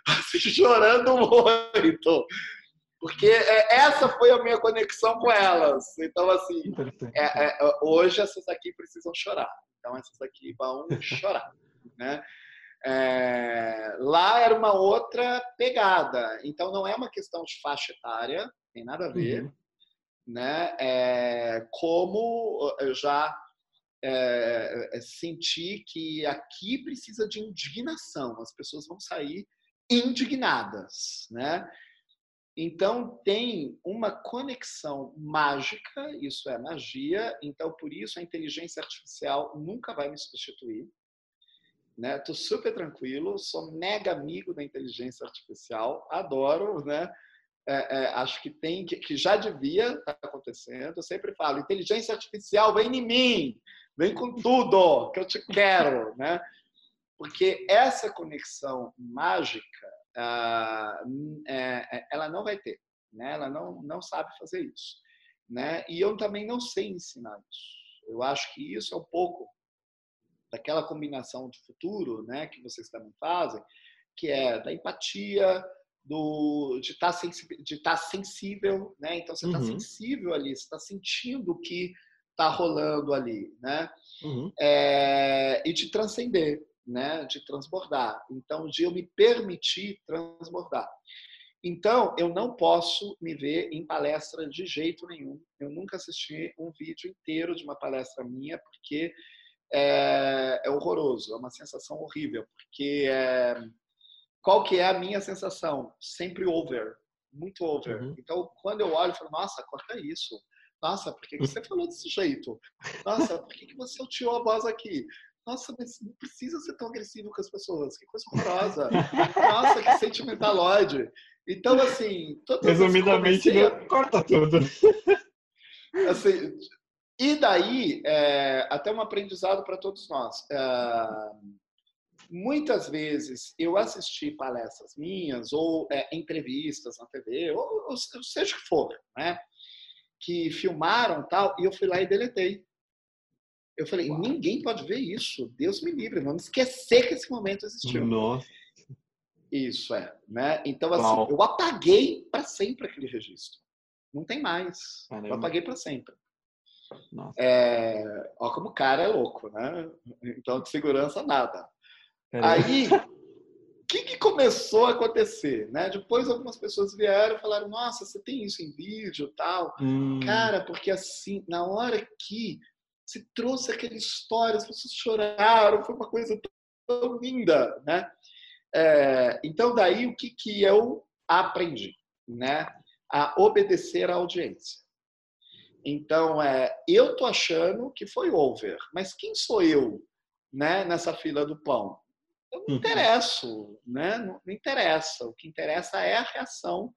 assim, chorando muito. Porque é, essa foi a minha conexão com elas. Então, assim, é, é, hoje essas aqui precisam chorar. Então, essas aqui vão chorar. Né? É, lá era uma outra pegada. Então, não é uma questão de faixa etária, tem nada a ver. Uhum né? É, como eu já é, senti que aqui precisa de indignação, as pessoas vão sair indignadas, né? Então tem uma conexão mágica, isso é magia, então por isso a inteligência artificial nunca vai me substituir. Né? Tô super tranquilo, sou mega amigo da inteligência artificial, adoro, né? É, é, acho que tem que, que já devia estar tá acontecendo. Eu sempre falo, inteligência artificial vem em mim, vem com tudo que eu te quero, né? Porque essa conexão mágica, ah, é, é, ela não vai ter, né? Ela não não sabe fazer isso, né? E eu também não sei ensinar isso. Eu acho que isso é um pouco daquela combinação de futuro, né? Que vocês também fazem, que é da empatia, do, de estar tá de tá sensível, né? Então você está uhum. sensível ali, você está sentindo o que está rolando ali, né? Uhum. É, e de transcender, né? De transbordar. Então, de eu me permitir transbordar. Então, eu não posso me ver em palestra de jeito nenhum. Eu nunca assisti um vídeo inteiro de uma palestra minha, porque é, é horroroso, é uma sensação horrível. Porque é, qual que é a minha sensação? Sempre over, muito over. Uhum. Então, quando eu olho, eu falo, nossa, corta isso. Nossa, por que, que você falou desse jeito? Nossa, por que, que você altiou a voz aqui? Nossa, mas não precisa ser tão agressivo com as pessoas. Que coisa horrorosa. Nossa, que sentimentaloide. Então, assim... Resumidamente, a... corta tudo. Assim, e daí, é, até um aprendizado para todos nós. É, muitas vezes eu assisti palestras minhas ou é, entrevistas na TV, ou, ou, seja o que for, né? Que filmaram tal, e eu fui lá e deletei. Eu falei, Uau. ninguém pode ver isso. Deus me livre, vamos esquecer que esse momento existiu. Nossa. Isso é, né? Então assim, Uau. eu apaguei para sempre aquele registro. Não tem mais. Caramba. Eu apaguei para sempre. Nossa. É, ó como o cara é louco, né? Então de segurança nada. Aí, o que, que, começou a acontecer, né? Depois algumas pessoas vieram e falaram: Nossa, você tem isso em vídeo, tal? Hum. Cara, porque assim, na hora que se trouxe aquela história, as pessoas choraram, foi uma coisa tão linda, né? É, então, daí, o que, que eu aprendi? Né? A obedecer à audiência. Então, é, eu tô achando que foi over, mas quem sou eu né, nessa fila do pão? Eu não uhum. interesso, né? não, não interessa. O que interessa é a reação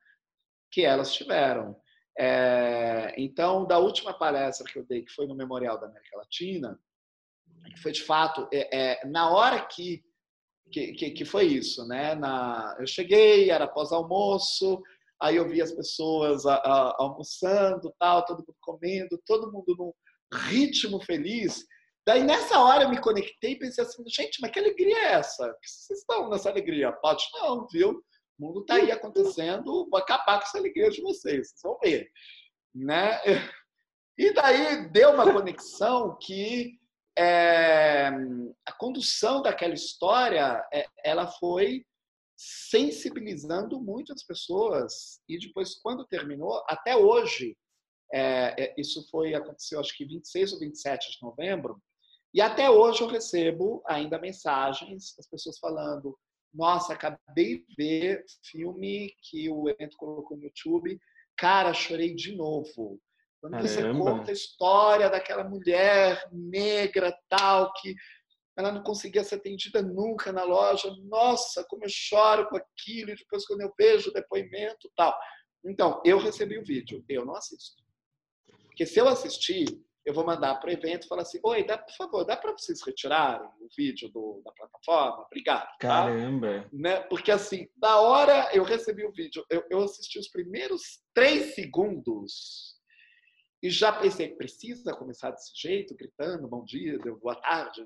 que elas tiveram. É, então, da última palestra que eu dei, que foi no Memorial da América Latina, que foi de fato, é, é, na hora que, que, que, foi isso, né? Na, eu cheguei, era pós-almoço, aí eu vi as pessoas a, a, almoçando, tal, todo mundo comendo, todo mundo num ritmo feliz. Daí, nessa hora, eu me conectei e pensei assim, gente, mas que alegria é essa? Vocês estão nessa alegria? Pode não, viu? O mundo está aí acontecendo, vou acabar com essa alegria de vocês, vocês vão ver. Né? E daí deu uma conexão que é, a condução daquela história é, ela foi sensibilizando muitas pessoas e depois quando terminou até hoje é, é isso foi aconteceu acho que 26 ou 27 de novembro e até hoje eu recebo ainda mensagens das pessoas falando nossa, acabei de ver filme que o evento colocou no YouTube. Cara, chorei de novo. Quando você conta a história daquela mulher negra, tal, que ela não conseguia ser atendida nunca na loja. Nossa, como eu choro com aquilo. E depois, quando eu vejo o depoimento, tal. Então, eu recebi o vídeo. Eu não assisto. Porque se eu assistir, eu vou mandar para o evento e falar assim: Oi, dá, por favor, dá para vocês retirarem o vídeo do, da plataforma? Obrigado. Tá? Caramba! Né? Porque assim, na hora eu recebi o vídeo, eu, eu assisti os primeiros três segundos e já pensei: precisa começar desse jeito, gritando bom dia, boa tarde,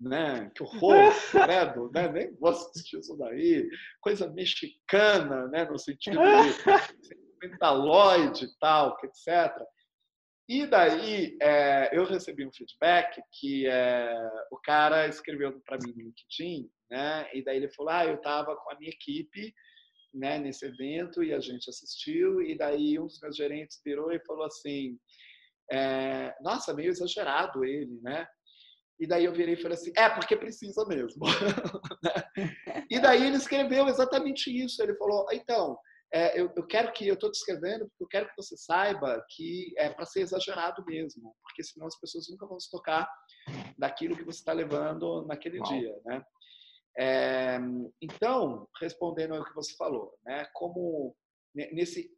né? Que horror, credo, né? Nem vou assistir isso daí. Coisa mexicana, né? No sentido de sentimentaloide e tal, etc. E daí é, eu recebi um feedback que é, o cara escreveu para mim no LinkedIn, né? E daí ele falou: ah, eu estava com a minha equipe né, nesse evento e a gente assistiu. E daí um dos meus gerentes virou e falou assim: é, nossa, meio exagerado ele, né? E daí eu virei e falei assim: é, porque precisa mesmo. Né? e daí ele escreveu exatamente isso. Ele falou: então é, eu, eu, quero que eu estou descrevendo porque eu quero que você saiba que é para ser exagerado mesmo, porque senão as pessoas nunca vão se tocar daquilo que você está levando naquele Uau. dia, né? É, então, respondendo ao que você falou, né? Como nesse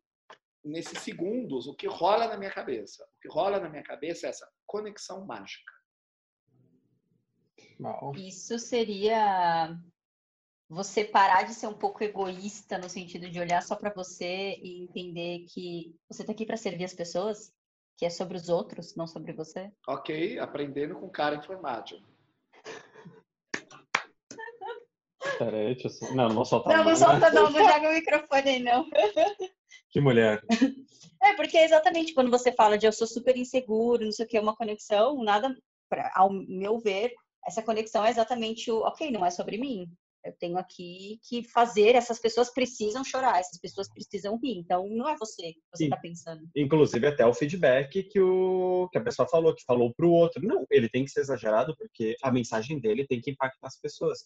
nesses segundos, o que rola na minha cabeça, o que rola na minha cabeça é essa conexão mágica. Isso seria você parar de ser um pouco egoísta no sentido de olhar só para você e entender que você está aqui para servir as pessoas, que é sobre os outros, não sobre você. Ok, aprendendo com cara informado. Peraí, deixa eu... Só... Não, não vou soltar. Não, não solta não, não joga o microfone aí não. Que mulher. É, porque é exatamente quando você fala de eu sou super inseguro, não sei o que, uma conexão, nada, pra, ao meu ver, essa conexão é exatamente o, ok, não é sobre mim, Eu tenho aqui que fazer, essas pessoas precisam chorar, essas pessoas precisam rir. Então, não é você que você está pensando. Inclusive, até o feedback que, o, que a pessoa falou, que falou para o outro. Não, ele tem que ser exagerado porque a mensagem dele tem que impactar as pessoas.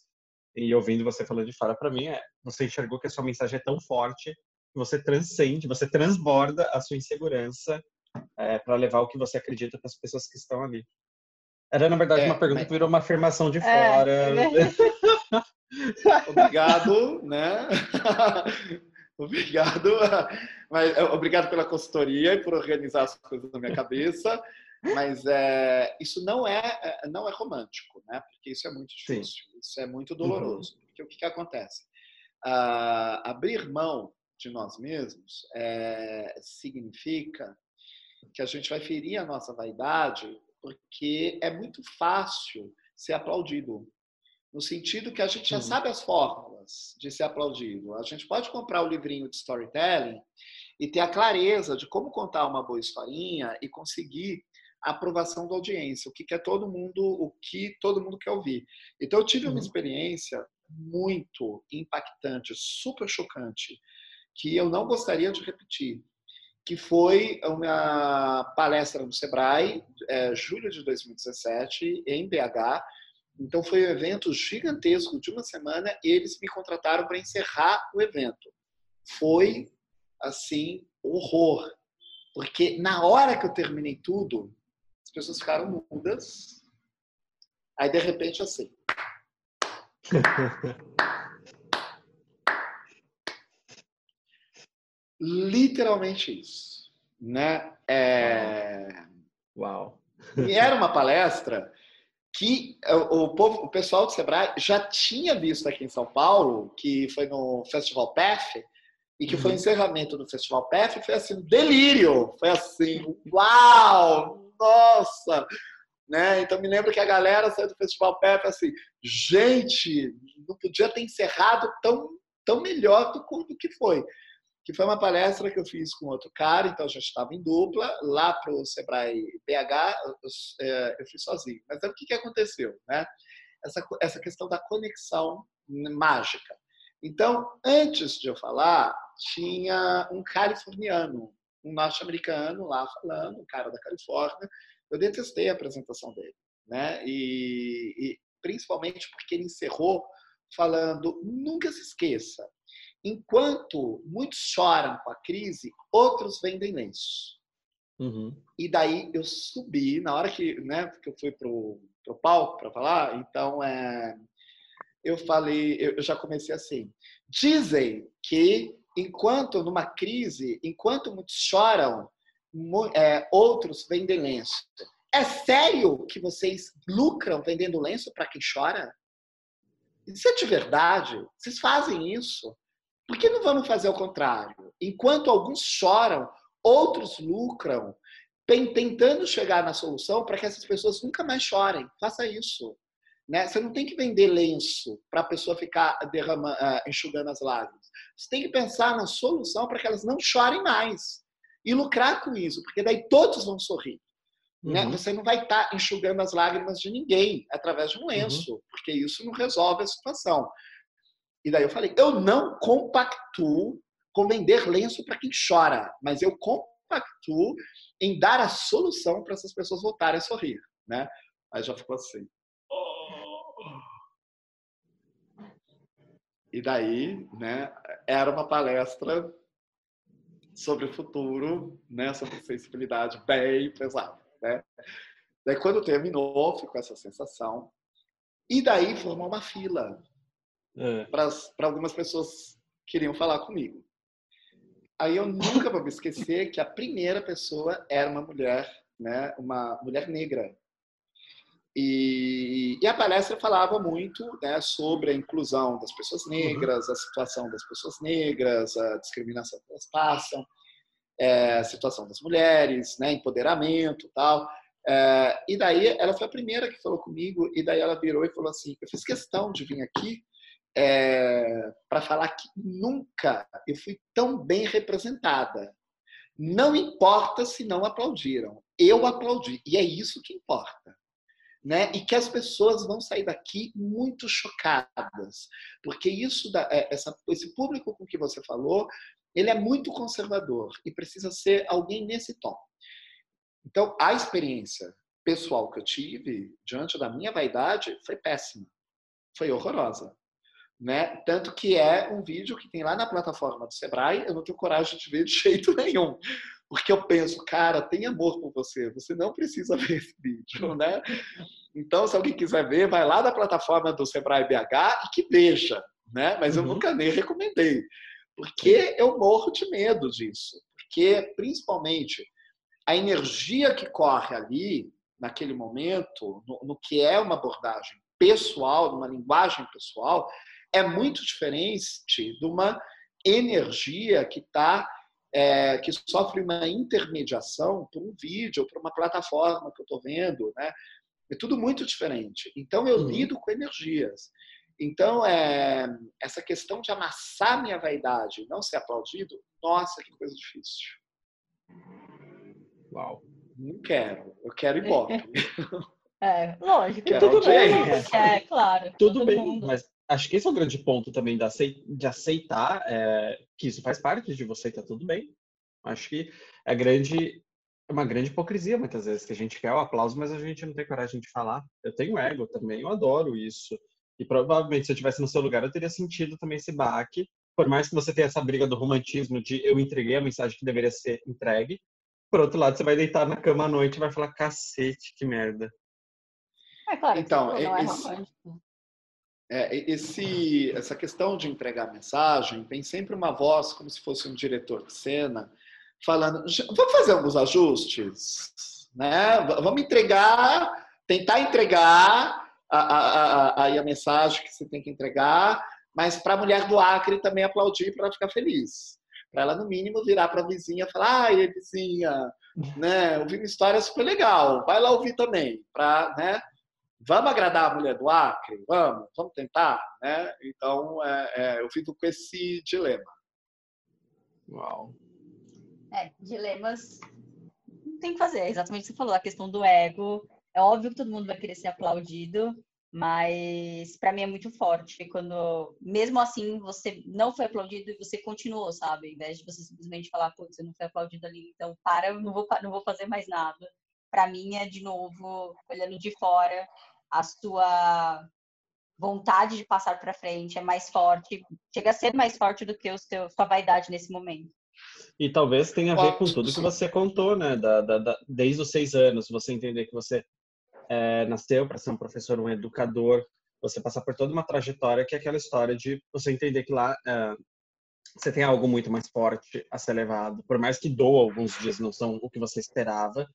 E ouvindo você falando de fora, para mim, é, você enxergou que a sua mensagem é tão forte que você transcende, você transborda a sua insegurança é, para levar o que você acredita para as pessoas que estão ali. Era, na verdade, é, uma pergunta mas... que virou uma afirmação de é, fora. Obrigado, né? obrigado, mas é, obrigado pela consultoria e por organizar as coisas na minha cabeça. Mas é, isso não é, é não é romântico, né? Porque isso é muito difícil, Sim. isso é muito doloroso. Uhum. Porque o que, que acontece? Uh, abrir mão de nós mesmos é, significa que a gente vai ferir a nossa vaidade, porque é muito fácil ser aplaudido no sentido que a gente já uhum. sabe as fórmulas de ser aplaudido. A gente pode comprar o livrinho de storytelling e ter a clareza de como contar uma boa historinha e conseguir a aprovação da audiência, o que quer todo mundo, o que todo mundo quer ouvir. Então eu tive uma uhum. experiência muito impactante, super chocante, que eu não gostaria de repetir, que foi uma palestra no Sebrae, é, julho de 2017, em BH, então foi um evento gigantesco de uma semana e eles me contrataram para encerrar o evento. Foi assim horror, porque na hora que eu terminei tudo, as pessoas ficaram mudas. Aí de repente assim. Literalmente isso, né? É... Uau. E era uma palestra que é, o, povo, o pessoal do Sebrae já tinha visto aqui em São Paulo, que foi no Festival PEF, e que uhum. foi o encerramento do Festival PEF, foi assim, um delírio, foi assim, uau, nossa, né? Então me lembro que a galera saiu do Festival PEF assim, gente, não podia ter encerrado tão, tão melhor do, do que foi que foi uma palestra que eu fiz com outro cara, então gente estava em dupla, lá para o Sebrae BH, eu, é, eu, fui sozinho. Mas o que, que aconteceu? Né? Essa, essa questão da conexão mágica. Então, antes de eu falar, tinha um californiano, um norte-americano lá falando, um cara da Califórnia. Eu detestei a apresentação dele, né? E, e principalmente porque ele encerrou falando: nunca se esqueça, Enquanto muitos choram com a crise, outros vendem lenço. Uhum. E daí eu subi, na hora que, né, que eu fui pro, pro palco para falar, então é, eu falei, eu já comecei assim. Dizem que enquanto numa crise, enquanto muitos choram, é, outros vendem lenço. É sério que vocês lucram vendendo lenço para quem chora? Isso é de verdade? Vocês fazem isso? Por que não vamos fazer o contrário? Enquanto alguns choram, outros lucram, tentando chegar na solução para que essas pessoas nunca mais chorem. Faça isso. Né? Você não tem que vender lenço para a pessoa ficar derramando, uh, enxugando as lágrimas. Você tem que pensar na solução para que elas não chorem mais. E lucrar com isso, porque daí todos vão sorrir. Né? Uhum. Né? Você não vai estar tá enxugando as lágrimas de ninguém através de um lenço, uhum. porque isso não resolve a situação. E daí eu falei, eu não compactuo com vender lenço para quem chora, mas eu compactuo em dar a solução para essas pessoas voltarem a sorrir, né? Aí já ficou assim. E daí, né, era uma palestra sobre o futuro, né, sobre sensibilidade bem pesada, né? Daí quando terminou, ficou essa sensação. E daí formou uma fila é. para algumas pessoas queriam falar comigo. Aí eu nunca vou me esquecer que a primeira pessoa era uma mulher, né, uma mulher negra. E, e a palestra falava muito né, sobre a inclusão das pessoas uhum. negras, a situação das pessoas negras, a discriminação que elas passam, é, a situação das mulheres, né, empoderamento tal. É, e daí ela foi a primeira que falou comigo, e daí ela virou e falou assim: Eu fiz questão de vir aqui é, para falar que nunca eu fui tão bem representada. Não importa se não aplaudiram. Eu aplaudi. E é isso que importa. né? E que as pessoas vão sair daqui muito chocadas, porque isso, é, essa, esse público com que você falou, ele é muito conservador e precisa ser alguém nesse tom. Então, a experiência pessoal que eu tive diante da minha vaidade foi péssima, foi horrorosa. Né? Tanto que é um vídeo que tem lá na plataforma do Sebrae, eu não tenho coragem de ver de jeito nenhum. Porque eu penso, cara, tem amor por você, você não precisa ver esse vídeo, né? Então, se alguém quiser ver, vai lá na plataforma do Sebrae BH e que veja, né? Mas eu uhum. nunca nem recomendei, porque eu morro de medo disso. Porque, principalmente, a energia que corre ali, naquele momento, no, no que é uma abordagem pessoal, numa linguagem pessoal, é muito diferente de uma energia que está é, que sofre uma intermediação por um vídeo, por uma plataforma que eu estou vendo, né? É tudo muito diferente. Então eu uhum. lido com energias. Então é, essa questão de amassar minha vaidade, não ser aplaudido, nossa, que coisa difícil. Uau. Não quero. Eu quero Ibope. É, lógico. Quero tudo bem. É, claro. Tudo bem, mundo. mas acho que esse é o grande ponto também de aceitar é, que isso faz parte de você e tá tudo bem. Acho que é grande é uma grande hipocrisia muitas vezes que a gente quer o aplauso, mas a gente não tem coragem de falar. Eu tenho ego também, eu adoro isso. E provavelmente se eu tivesse no seu lugar eu teria sentido também esse baque. Por mais que você tenha essa briga do romantismo de eu entreguei a mensagem que deveria ser entregue, por outro lado, você vai deitar na cama à noite e vai falar, cacete, que merda. É claro, então, não é esse, é, esse, essa questão de entregar mensagem tem sempre uma voz como se fosse um diretor de cena falando, vamos fazer alguns ajustes, né? Vamos entregar, tentar entregar a, a, a, a, mensagem que você tem que entregar, mas para a mulher do Acre também aplaudir para ela ficar feliz para ela, no mínimo, virar para a vizinha e falar: ai, vizinha, né, ouvi uma história super legal, vai lá ouvir também, para, né? Vamos agradar a mulher do Acre? Vamos, vamos tentar, né? Então, é, é, eu fico com esse dilema. Uau. É, dilemas tem que fazer, é exatamente o que você falou, a questão do ego. É óbvio que todo mundo vai querer ser aplaudido, mas para mim é muito forte quando, mesmo assim, você não foi aplaudido e você continuou, sabe? Ao invés de você simplesmente falar, putz, você não foi aplaudido ali, então para, eu não vou, não vou fazer mais nada. Para mim é, de novo, olhando de fora, a sua vontade de passar para frente é mais forte, chega a ser mais forte do que o seu, sua vaidade nesse momento. E talvez tenha a ver com tudo que você contou, né? Da, da, da, desde os seis anos, você entender que você é, nasceu para ser um professor, um educador, você passar por toda uma trajetória que é aquela história de você entender que lá é, você tem algo muito mais forte a ser levado, por mais que doa alguns dias não são o que você esperava,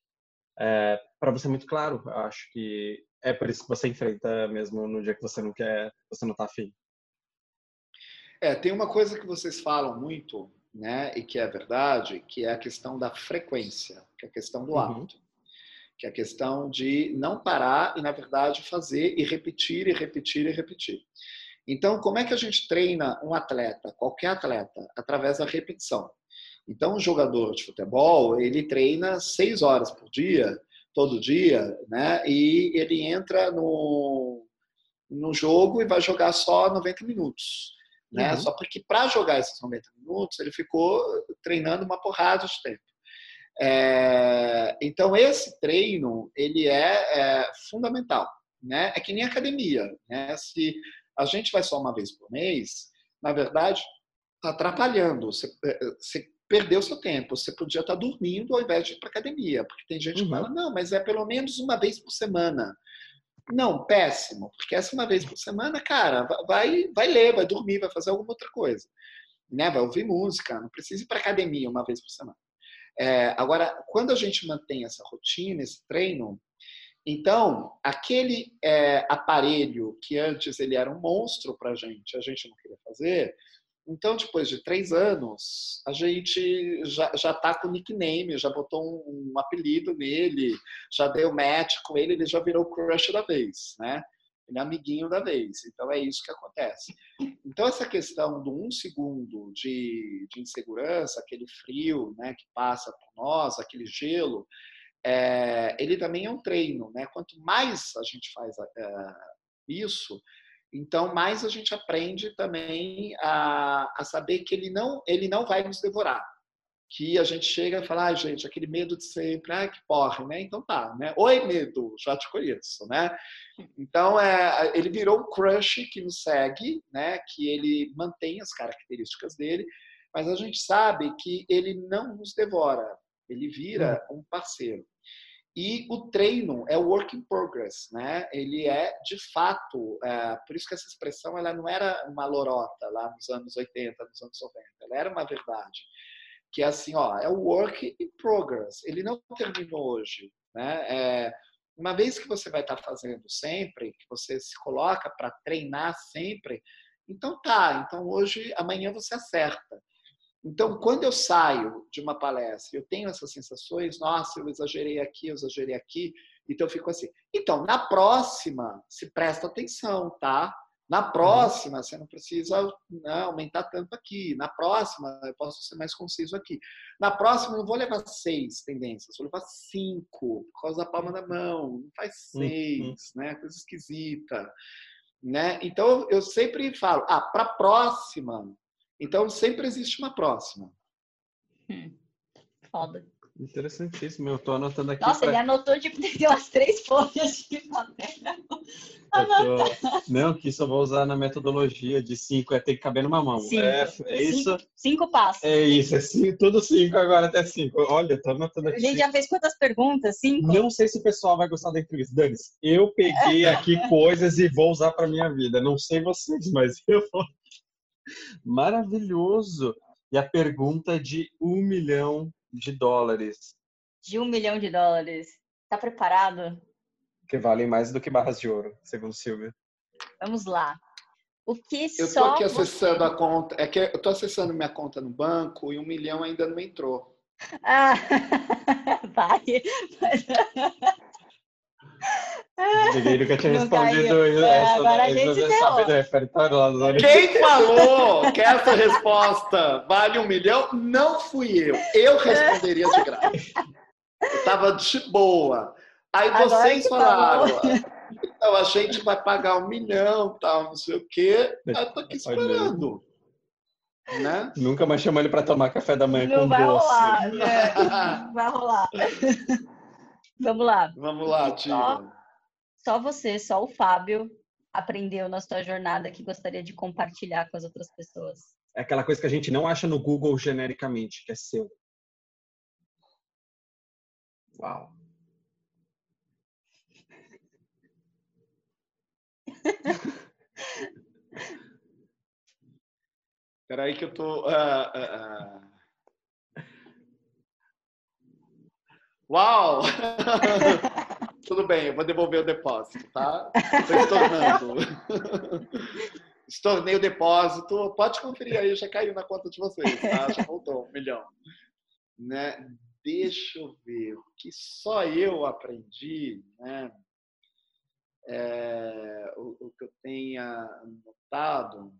é, para você é muito claro. Acho que é por isso que você enfrenta mesmo no dia que você não quer, você não está afim. É, tem uma coisa que vocês falam muito, né, e que é verdade, que é a questão da frequência, que é a questão do uhum. hábito que é a questão de não parar e, na verdade, fazer e repetir e repetir e repetir. Então, como é que a gente treina um atleta, qualquer atleta, através da repetição? Então, um jogador de futebol, ele treina seis horas por dia, todo dia, né? E ele entra no, no jogo e vai jogar só 90 minutos. Né? Uhum. Só porque para jogar esses 90 minutos, ele ficou treinando uma porrada de tempo. É, então esse treino ele é, é, fundamental, né? É que nem academia, né? Se a gente vai só uma vez por mês, na verdade está atrapalhando. Você, é, você perdeu seu tempo. Você podia estar dormindo ao invés de ir para academia, porque tem gente uhum. que fala não, mas é pelo menos uma vez por semana. Não, péssimo, porque essa uma vez por semana, cara, vai, vai ler, vai dormir, vai fazer alguma outra coisa, né? Vai ouvir música, não precisa ir para academia uma vez por semana. É, agora, quando a gente mantém essa rotina, esse treino, então aquele é, aparelho que antes ele era um monstro para a gente, a gente não queria fazer, então depois de três anos a gente já já está com nickname, já botou um, um, apelido nele, já deu match com ele, ele já virou crush da vez, né? Ele é amiguinho da vez. Então é isso que acontece. Então essa questão do um segundo de, de insegurança, aquele frio né, que passa por nós, aquele gelo, é, ele também é um treino, né? Quanto mais a gente faz é, isso, então mais a gente aprende também a, a saber que ele não ele não vai nos devorar que a gente chega e fala, ah, gente, aquele medo de sempre, ah, que porra, né? Então tá, né? Oi, medo, já te conheço, né? Então, é, ele virou um crush que nos segue, né? Que ele mantém as características dele, mas a gente sabe que ele não nos devora, ele vira hum. um parceiro. E o treino é work in progress, né? Ele é, de fato, é, por isso que essa expressão ela não era uma lorota lá nos anos 80, nos anos 90, ela era uma verdade que é assim, ó, é o work in progress. Ele não terminou hoje, né? É, uma vez que você vai estar fazendo sempre, que você se coloca para treinar sempre, então tá, então hoje, amanhã você acerta. Então, quando eu saio de uma palestra, eu tenho essas sensações, nossa, eu exagerei aqui, eu exagerei aqui, então eu fico assim. Então, na próxima, se presta atenção, tá? Na uhum. próxima, você não precisa né, aumentar tanto aqui. Na próxima, eu posso ser mais conciso aqui. Na próxima, eu não vou levar seis tendências, vou levar cinco, por causa da palma da mão. Não faz uhum. seis, uhum. né? Coisa esquisita. Né? Então, eu sempre falo, ah, para a próxima. Então, sempre existe uma próxima. Hum. Foda. Interessantíssimo, eu estou anotando aqui. Nossa, pra... ele anotou de ter umas três folhas de papel. Tô... Não, que isso eu vou usar na metodologia de cinco, é ter que caber numa mão. Cinco. É, é isso. Cinco, cinco, passos. É isso, é cinco, tudo cinco agora até cinco. Olha, tô anotando aqui. A gente já fez quantas perguntas? Cinco? Não sei se o pessoal vai gostar da entrevista. Dani, eu peguei aqui coisas e vou usar para minha vida. Não sei vocês, mas eu vou. Maravilhoso. E a pergunta de um milhão de dólares. De um milhão de dólares. Tá preparado? Que valem mais do que barras de ouro, segundo Silvia. Vamos lá. O que eu só. Eu aqui acessando você... a conta. É que eu tô acessando minha conta no banco e um milhão ainda não entrou. Ah, vai. Ninguém nunca tinha respondido isso. É, essa, agora a gente sabe do repertório Quem falou que essa resposta vale um milhão não fui eu. Eu responderia de graça. Eu estava de boa. Aí agora vocês falaram, então a gente vai pagar um milhão, tal, não sei o quê. Eu tô aqui esperando. Né? Nunca mais chamou ele para tomar café da manhã não com vai doce. Rolar, né? vai rolar. Vamos lá. Vamos lá, Tia. Só, você, só o Fábio aprendeu na sua jornada que gostaria de compartilhar com as outras pessoas. É aquela coisa que a gente não acha no Google genericamente, que é seu. Uau. Espera aí que eu tô. Uh, uh, uh. Uau! Tudo bem, eu vou devolver o depósito, tá? Estou estornando. Estornei o depósito. Pode conferir aí, já caiu na conta de vocês, tá? Já voltou um milhão. Né? Deixa eu ver. O que só eu aprendi, né? É, o, o, que eu tenha notado.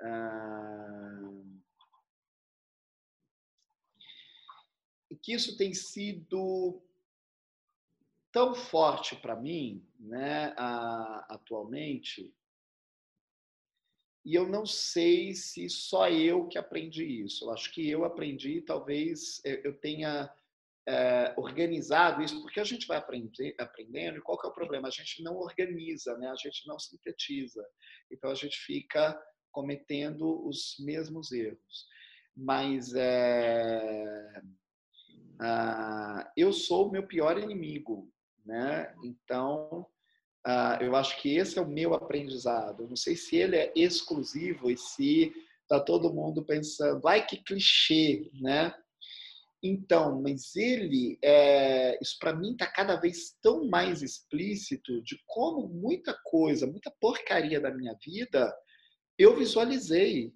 Ah, que isso tem sido tão forte para mim, né, atualmente, e eu não sei se só eu que aprendi isso. Eu acho que eu aprendi, talvez eu tenha é, organizado isso, porque a gente vai aprender, aprendendo, e qual que é o problema? A gente não organiza, né? a gente não sintetiza. Então, a gente fica cometendo os mesmos erros. Mas é, ah, eu sou o meu pior inimigo, né? Então, ah, eu acho que esse é o meu aprendizado. Eu não sei se ele é exclusivo e se está todo mundo pensando, ai que clichê, né? Então, mas ele, é, isso para mim está cada vez tão mais explícito de como muita coisa, muita porcaria da minha vida eu visualizei,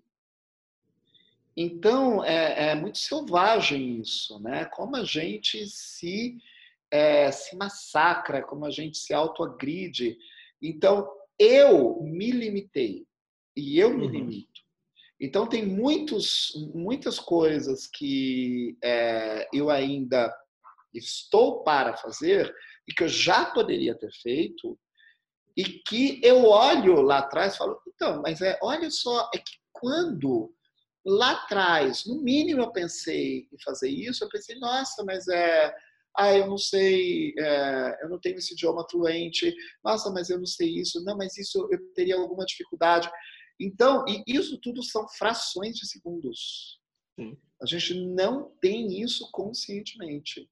então, é, é, muito selvagem isso, né? Como a gente se, é, se massacra, como a gente se autoagride. Então, eu me limitei e eu me uhum. limito. Então, tem muitos, muitas coisas que é, eu ainda estou para fazer e que eu já poderia ter feito e que eu olho lá atrás e falo, então, mas é, olha só, é que quando lá atrás, no mínimo eu pensei em fazer isso, eu pensei, nossa, mas é, ah, eu não sei, é, eu não tenho esse idioma fluente, nossa, mas eu não sei isso, não, mas isso eu teria alguma dificuldade. Então, e isso tudo são frações de segundos. Sim. A gente não tem isso conscientemente.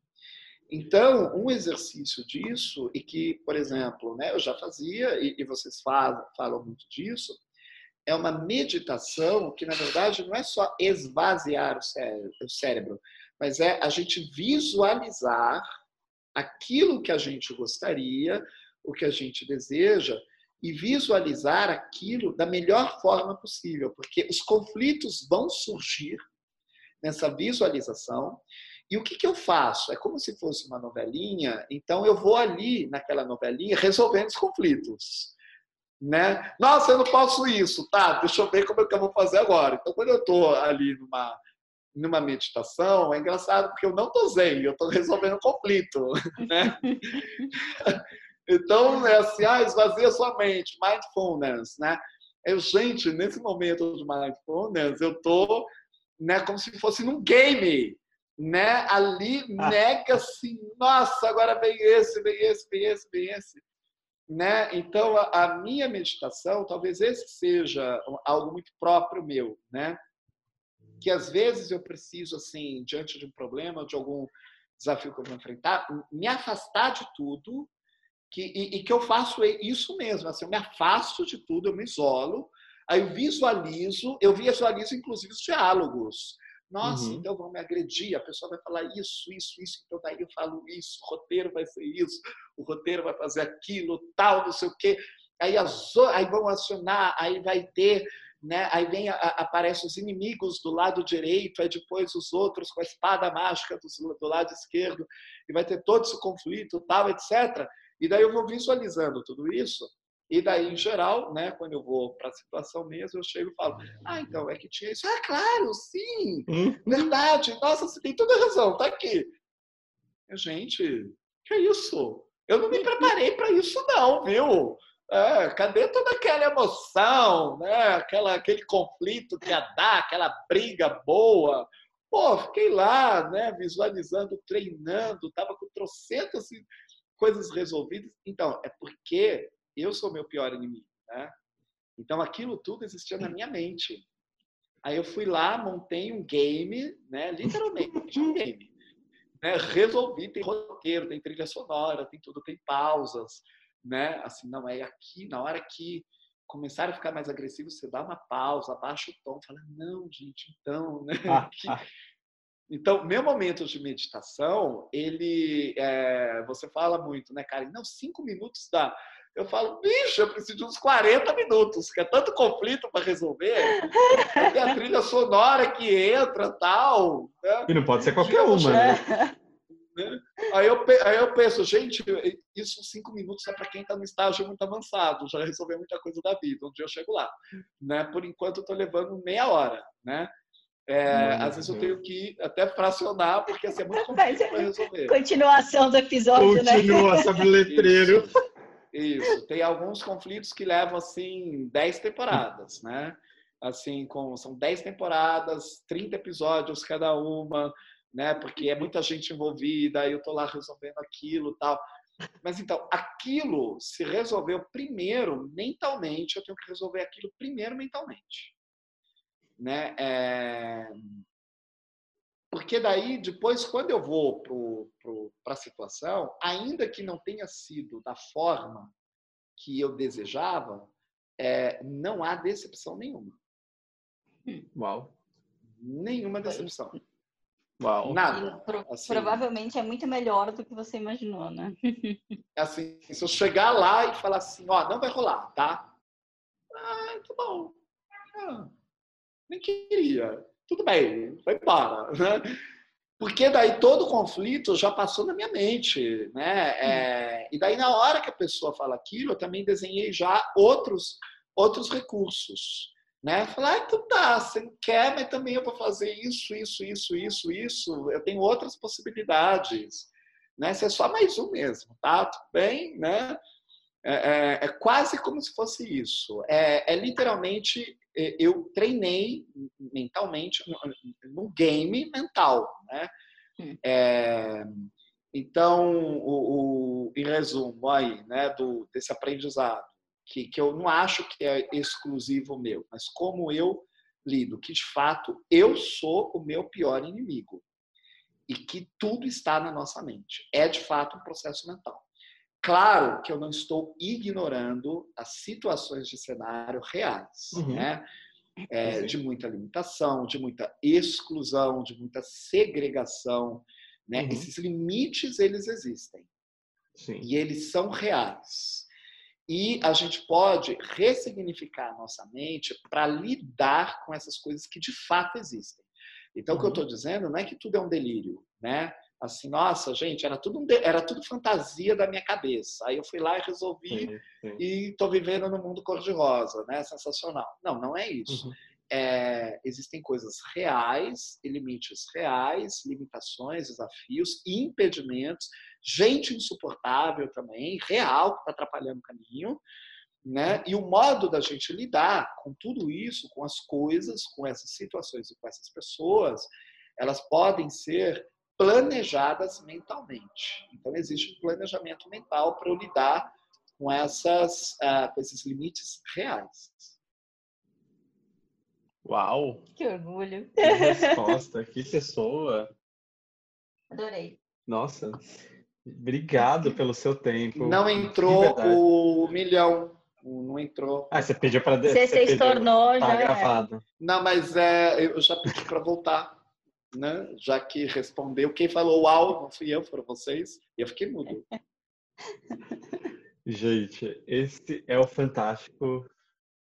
Então, um exercício disso, e que, por exemplo, né, eu já fazia, e, e vocês falam, falam muito disso, é uma meditação que, na verdade, não é só esvaziar o cérebro, o cérebro, mas é a gente visualizar aquilo que a gente gostaria, o que a gente deseja, e visualizar aquilo da melhor forma possível, porque os conflitos vão surgir nessa visualização e o que, que eu faço? É como se fosse uma novelinha, então eu vou ali naquela novelinha resolvendo os conflitos. Né? Nossa, eu não posso isso, tá? Deixa eu ver como é que eu vou fazer agora. Então, quando eu estou ali numa, numa meditação, é engraçado porque eu não estou zen, eu estou resolvendo conflito. Né? então, é assim, ah, esvazia sua mente, mindfulness. Né? Eu, gente, nesse momento de mindfulness, eu estou né, como se fosse num game né? Ali ah. nega assim, nossa, agora vem esse, vem esse, vem esse, vem esse. Né? Então, a, a, minha meditação, talvez esse seja algo muito próprio meu, né? Que às vezes eu preciso, assim, diante de um problema, de algum desafio que eu vou enfrentar, me afastar de tudo que, e, e que eu faço isso mesmo, assim, eu me afasto de tudo, eu me isolo, aí eu visualizo, eu visualizo inclusive os diálogos, nossa, uhum. então vão me agredir, a pessoa vai falar isso, isso, isso, então daí eu falo isso, o roteiro vai ser isso, o roteiro vai fazer aquilo, tal, não sei o quê. Aí, as, aí vão acionar, aí vai ter, né? aí vem, a, aparecem os inimigos do lado direito, aí depois os outros com a espada mágica do, do lado esquerdo, e vai ter todo esse conflito, tal, etc. E daí eu vou visualizando tudo isso, e daí, em geral, né, quando eu vou para a situação mesmo, eu chego e falo: Ah, então é que tinha isso. Ah, claro, sim, uhum. verdade. Nossa, você tem toda razão, tá aqui. Gente, que é isso? Eu não me preparei para isso, não, viu? É, cadê toda aquela emoção, né? aquela, aquele conflito que ia dar, aquela briga boa? Pô, fiquei lá, né, visualizando, treinando, estava com trocentas coisas resolvidas. Então, é porque eu sou meu pior inimigo, né? Então aquilo tudo existia na minha mente. Aí eu fui lá, montei um game, né? Literalmente um game. Né? Resolvi, tem roteiro, tem trilha sonora, tem tudo, tem pausas, né? Assim, não é aqui, na hora que começar a ficar mais agressivo, você dá uma pausa, abaixa o tom, fala, não, gente, então, né? Ah, ah. Então, meu momento de meditação, ele, é, você fala muito, né, Karen? Não, cinco minutos dá. Eu falo, bicho, eu preciso de uns 40 minutos, que é tanto conflito para resolver. Tem a trilha sonora que entra tal. Né? E não pode ser qualquer uma, né? Né? Aí, eu, aí eu penso, gente, isso cinco minutos é para quem está no estágio muito avançado, já resolveu muita coisa da vida, um dia eu chego lá. Né? Por enquanto, eu estou levando meia hora. Né? É, às vezes eu tenho que até fracionar, porque assim, é muito complexo para resolver. Continuação do episódio, Continua, né? Continua, sabe, letreiro. Isso. Isso, tem alguns conflitos que levam assim 10 temporadas, né? Assim, com, são 10 temporadas, 30 episódios cada uma, né? Porque é muita gente envolvida, aí eu tô lá resolvendo aquilo, tal. Mas então, aquilo se resolveu primeiro mentalmente, eu tenho que resolver aquilo primeiro mentalmente. Né? É... Porque daí, depois, quando eu vou para a situação, ainda que não tenha sido da forma que eu desejava, é, não há decepção nenhuma. Uau. Nenhuma decepção. Uau. Nada. Pro, assim, provavelmente é muito melhor do que você imaginou, né? assim, se eu chegar lá e falar assim, ó, não vai rolar, tá? Ah, tá bom. Ah, nem queria tudo bem, vai embora. Né? Porque daí todo o conflito já passou na minha mente. Né? É, e daí, na hora que a pessoa fala aquilo, eu também desenhei já outros, outros recursos. Né? Falar, ah, então tá, você não quer, mas também eu vou fazer isso, isso, isso, isso, isso. Eu tenho outras possibilidades. né? Você é só mais um mesmo, tá? Tudo bem, né? É, é, é quase como se fosse isso. É, é, literalmente eu treinei mentalmente no, no game mental, né? Hum. É, então, o, o, em resumo aí, né, do, desse aprendizado, que, que eu não acho que é exclusivo meu, mas como eu lido, que de fato eu sou o meu pior inimigo e que tudo está na nossa mente. É de fato um processo mental. Claro que eu não estou ignorando as situações de cenário reais, uhum. né? É, de muita limitação, de muita exclusão, de muita segregação, né? Uhum. Esses limites eles existem Sim. e eles são reais. E a gente pode ressignificar a nossa mente para lidar com essas coisas que de fato existem. Então, uhum. o que eu estou uhum. dizendo não é que tudo é um delírio, né? Assim, nossa, gente, era tudo, um de... era tudo fantasia da minha cabeça. Aí eu fui lá e resolvi sim, sim. e estou vivendo no mundo cor-de-rosa, né? Sensacional. Não, não é isso. Uhum. É, existem coisas reais e limites reais, limitações, desafios, impedimentos, gente insuportável também, real, que está atrapalhando o caminho. Né? E o modo da gente lidar com tudo isso, com as coisas, com essas situações e com essas pessoas, elas podem ser planejadas mentalmente. Então existe um planejamento mental para eu lidar com essas, uh, com esses limites reais. Uau! Que orgulho! Que resposta, que pessoa! Adorei. Nossa, obrigado pelo seu tempo. Não entrou o milhão não entrou. Ah, você pediu para Você, você estornou tá já. É. gravado. Não, mas é, eu já pedi para voltar, né? Já que respondeu. Quem falou uau não fui eu, foram vocês. E eu fiquei mudo. Gente, esse é o fantástico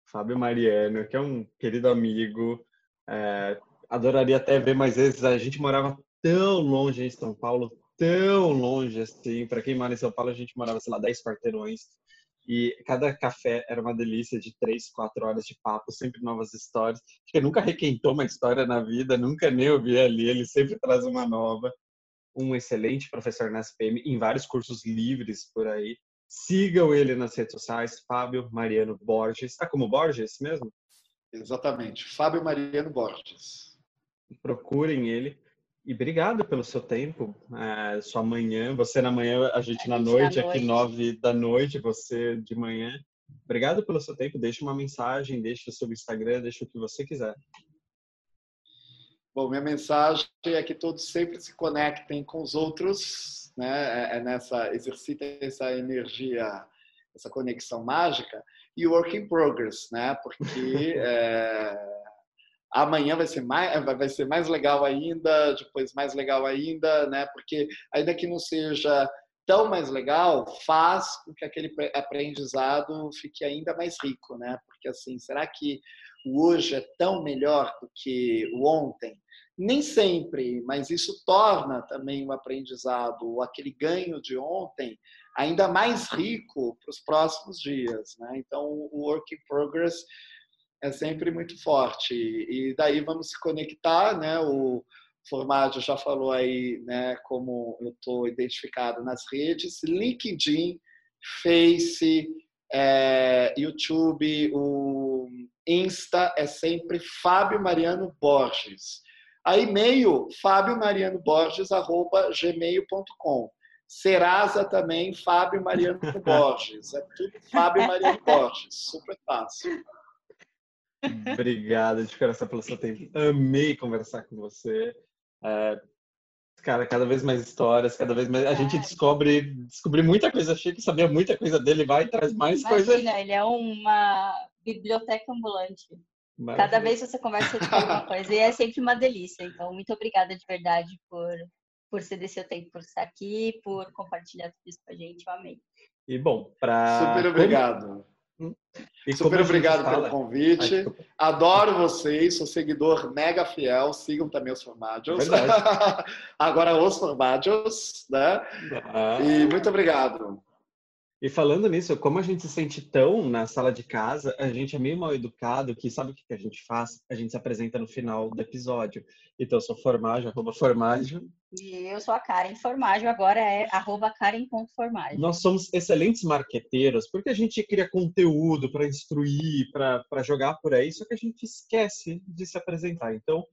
Fábio Mariano, que é um querido amigo. É, adoraria até ver mais vezes. A gente morava tão longe em São Paulo, tão longe assim. Para quem mora em São Paulo, a gente morava, sei lá, 10 quarteirões. E cada café era uma delícia de três, quatro horas de papo, sempre novas histórias. Acho que nunca requentou uma história na vida, nunca nem ouvi ali, ele sempre traz uma nova. Um excelente professor na SPM, em vários cursos livres por aí. Sigam ele nas redes sociais, Fábio Mariano Borges. Está como Borges mesmo? Exatamente, Fábio Mariano Borges. Procurem ele. E obrigado pelo seu tempo, é, sua manhã, você na manhã, a gente, a na, noite, na noite, aqui nove da noite, você de manhã. Obrigado pelo seu tempo, deixe uma mensagem, deixe o seu Instagram, deixe o que você quiser. Bom, minha mensagem é que todos sempre se conectem com os outros, né? É, é nessa exercitem essa energia, essa conexão mágica e work in progress, né? Porque é, amanhã vai ser mais vai ser mais legal ainda, depois mais legal ainda, né? Porque ainda que não seja tão mais legal, faz com que aquele aprendizado fique ainda mais rico, né? Porque assim, será que o hoje é tão melhor do que o ontem? Nem sempre, mas isso torna também o aprendizado, aquele ganho de ontem, ainda mais rico para os próximos dias, né? Então, o work in progress é sempre muito forte. E daí vamos se conectar, né? O Formaggio já falou aí, né, como eu estou identificado nas redes, LinkedIn, Face, é, YouTube, o Insta é sempre Fábio Mariano Borges. A e-mail, fábiomarianoborges.gmail.com. Serasa também, Fábio Mariano Borges. É tudo Fábio Mariano Borges. Super fácil. Obrigado de coração pelo seu tempo. Amei conversar com você. É, cara, cada vez mais histórias, cada vez mais. A gente descobre, descobri muita coisa. Achei que sabia muita coisa dele, vai e traz mais coisas. coisa. Ele é uma biblioteca ambulante. Maravilha. Cada vez você conversa com uma coisa e é sempre uma delícia. Então, muito obrigada de verdade por, por ceder seu tempo, por estar aqui, por compartilhar tudo isso com a gente. Eu amei. E bom, para. Super obrigado. E Super obrigado pelo convite. Adoro vocês, sou seguidor mega fiel. Sigam também os Formádios. Agora os Formádios, né? Ah. E muito obrigado. E falando nisso, como a gente se sente tão na sala de casa, a gente é meio mal educado que sabe o que a gente faz? A gente se apresenta no final do episódio. Então, eu sou Formaggio, arroba Formaggio. E eu sou a Karen Formaggio, agora é arroba Karen.formaggio. Nós somos excelentes marqueteiros, porque a gente cria conteúdo para instruir, para jogar por aí, só que a gente esquece de se apresentar. Então,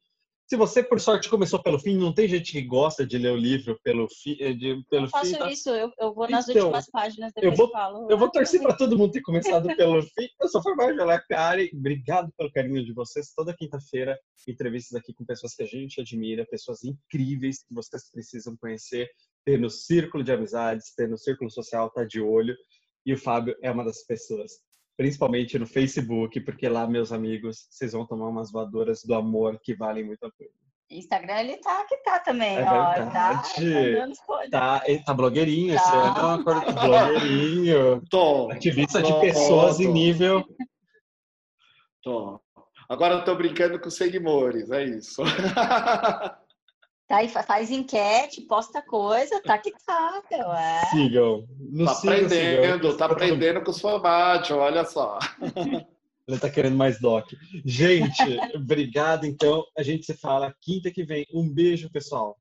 se você, por sorte, começou pelo fim, não tem gente que gosta de ler o livro pelo, fi, eh, de, pelo eu faço fim. tá? isso, eu, eu vou nas Então, últimas páginas depois eu vou- falo. Eu vou ah, torcer para todo mundo ter começado pelo fim. Eu sou Formaggio, ela é a Karen. Obrigado pelo carinho de vocês. Toda quinta-feira, entrevistas aqui com pessoas que a gente admira, pessoas incríveis que vocês precisam conhecer, ter no círculo de amizades, ter no círculo social, tá de olho. E o Fábio é uma das pessoas. Principalmente no Facebook, porque lá, meus amigos, vocês vão tomar umas voadoras do amor que valem muito a pena. Instagram ele tá que tá também, É ó. verdade. Tá, tá. Tá, ele tá blogueirinho esse Tá. ano, é uma de blogueirinho. Tom, Ativista de Tom, pessoas em Tom, nível. Tom. Agora eu tô brincando com os seguidores, é isso. Tá aí, fa- faz enquete, posta coisa, tá que tá, meu. É. Sigam. No Tá sigam, aprendendo, sigam. tá aprendendo com os formatos, olha só. Ele tá querendo mais doc. Gente, obrigado. Então, a gente se fala quinta que vem. Um beijo, pessoal.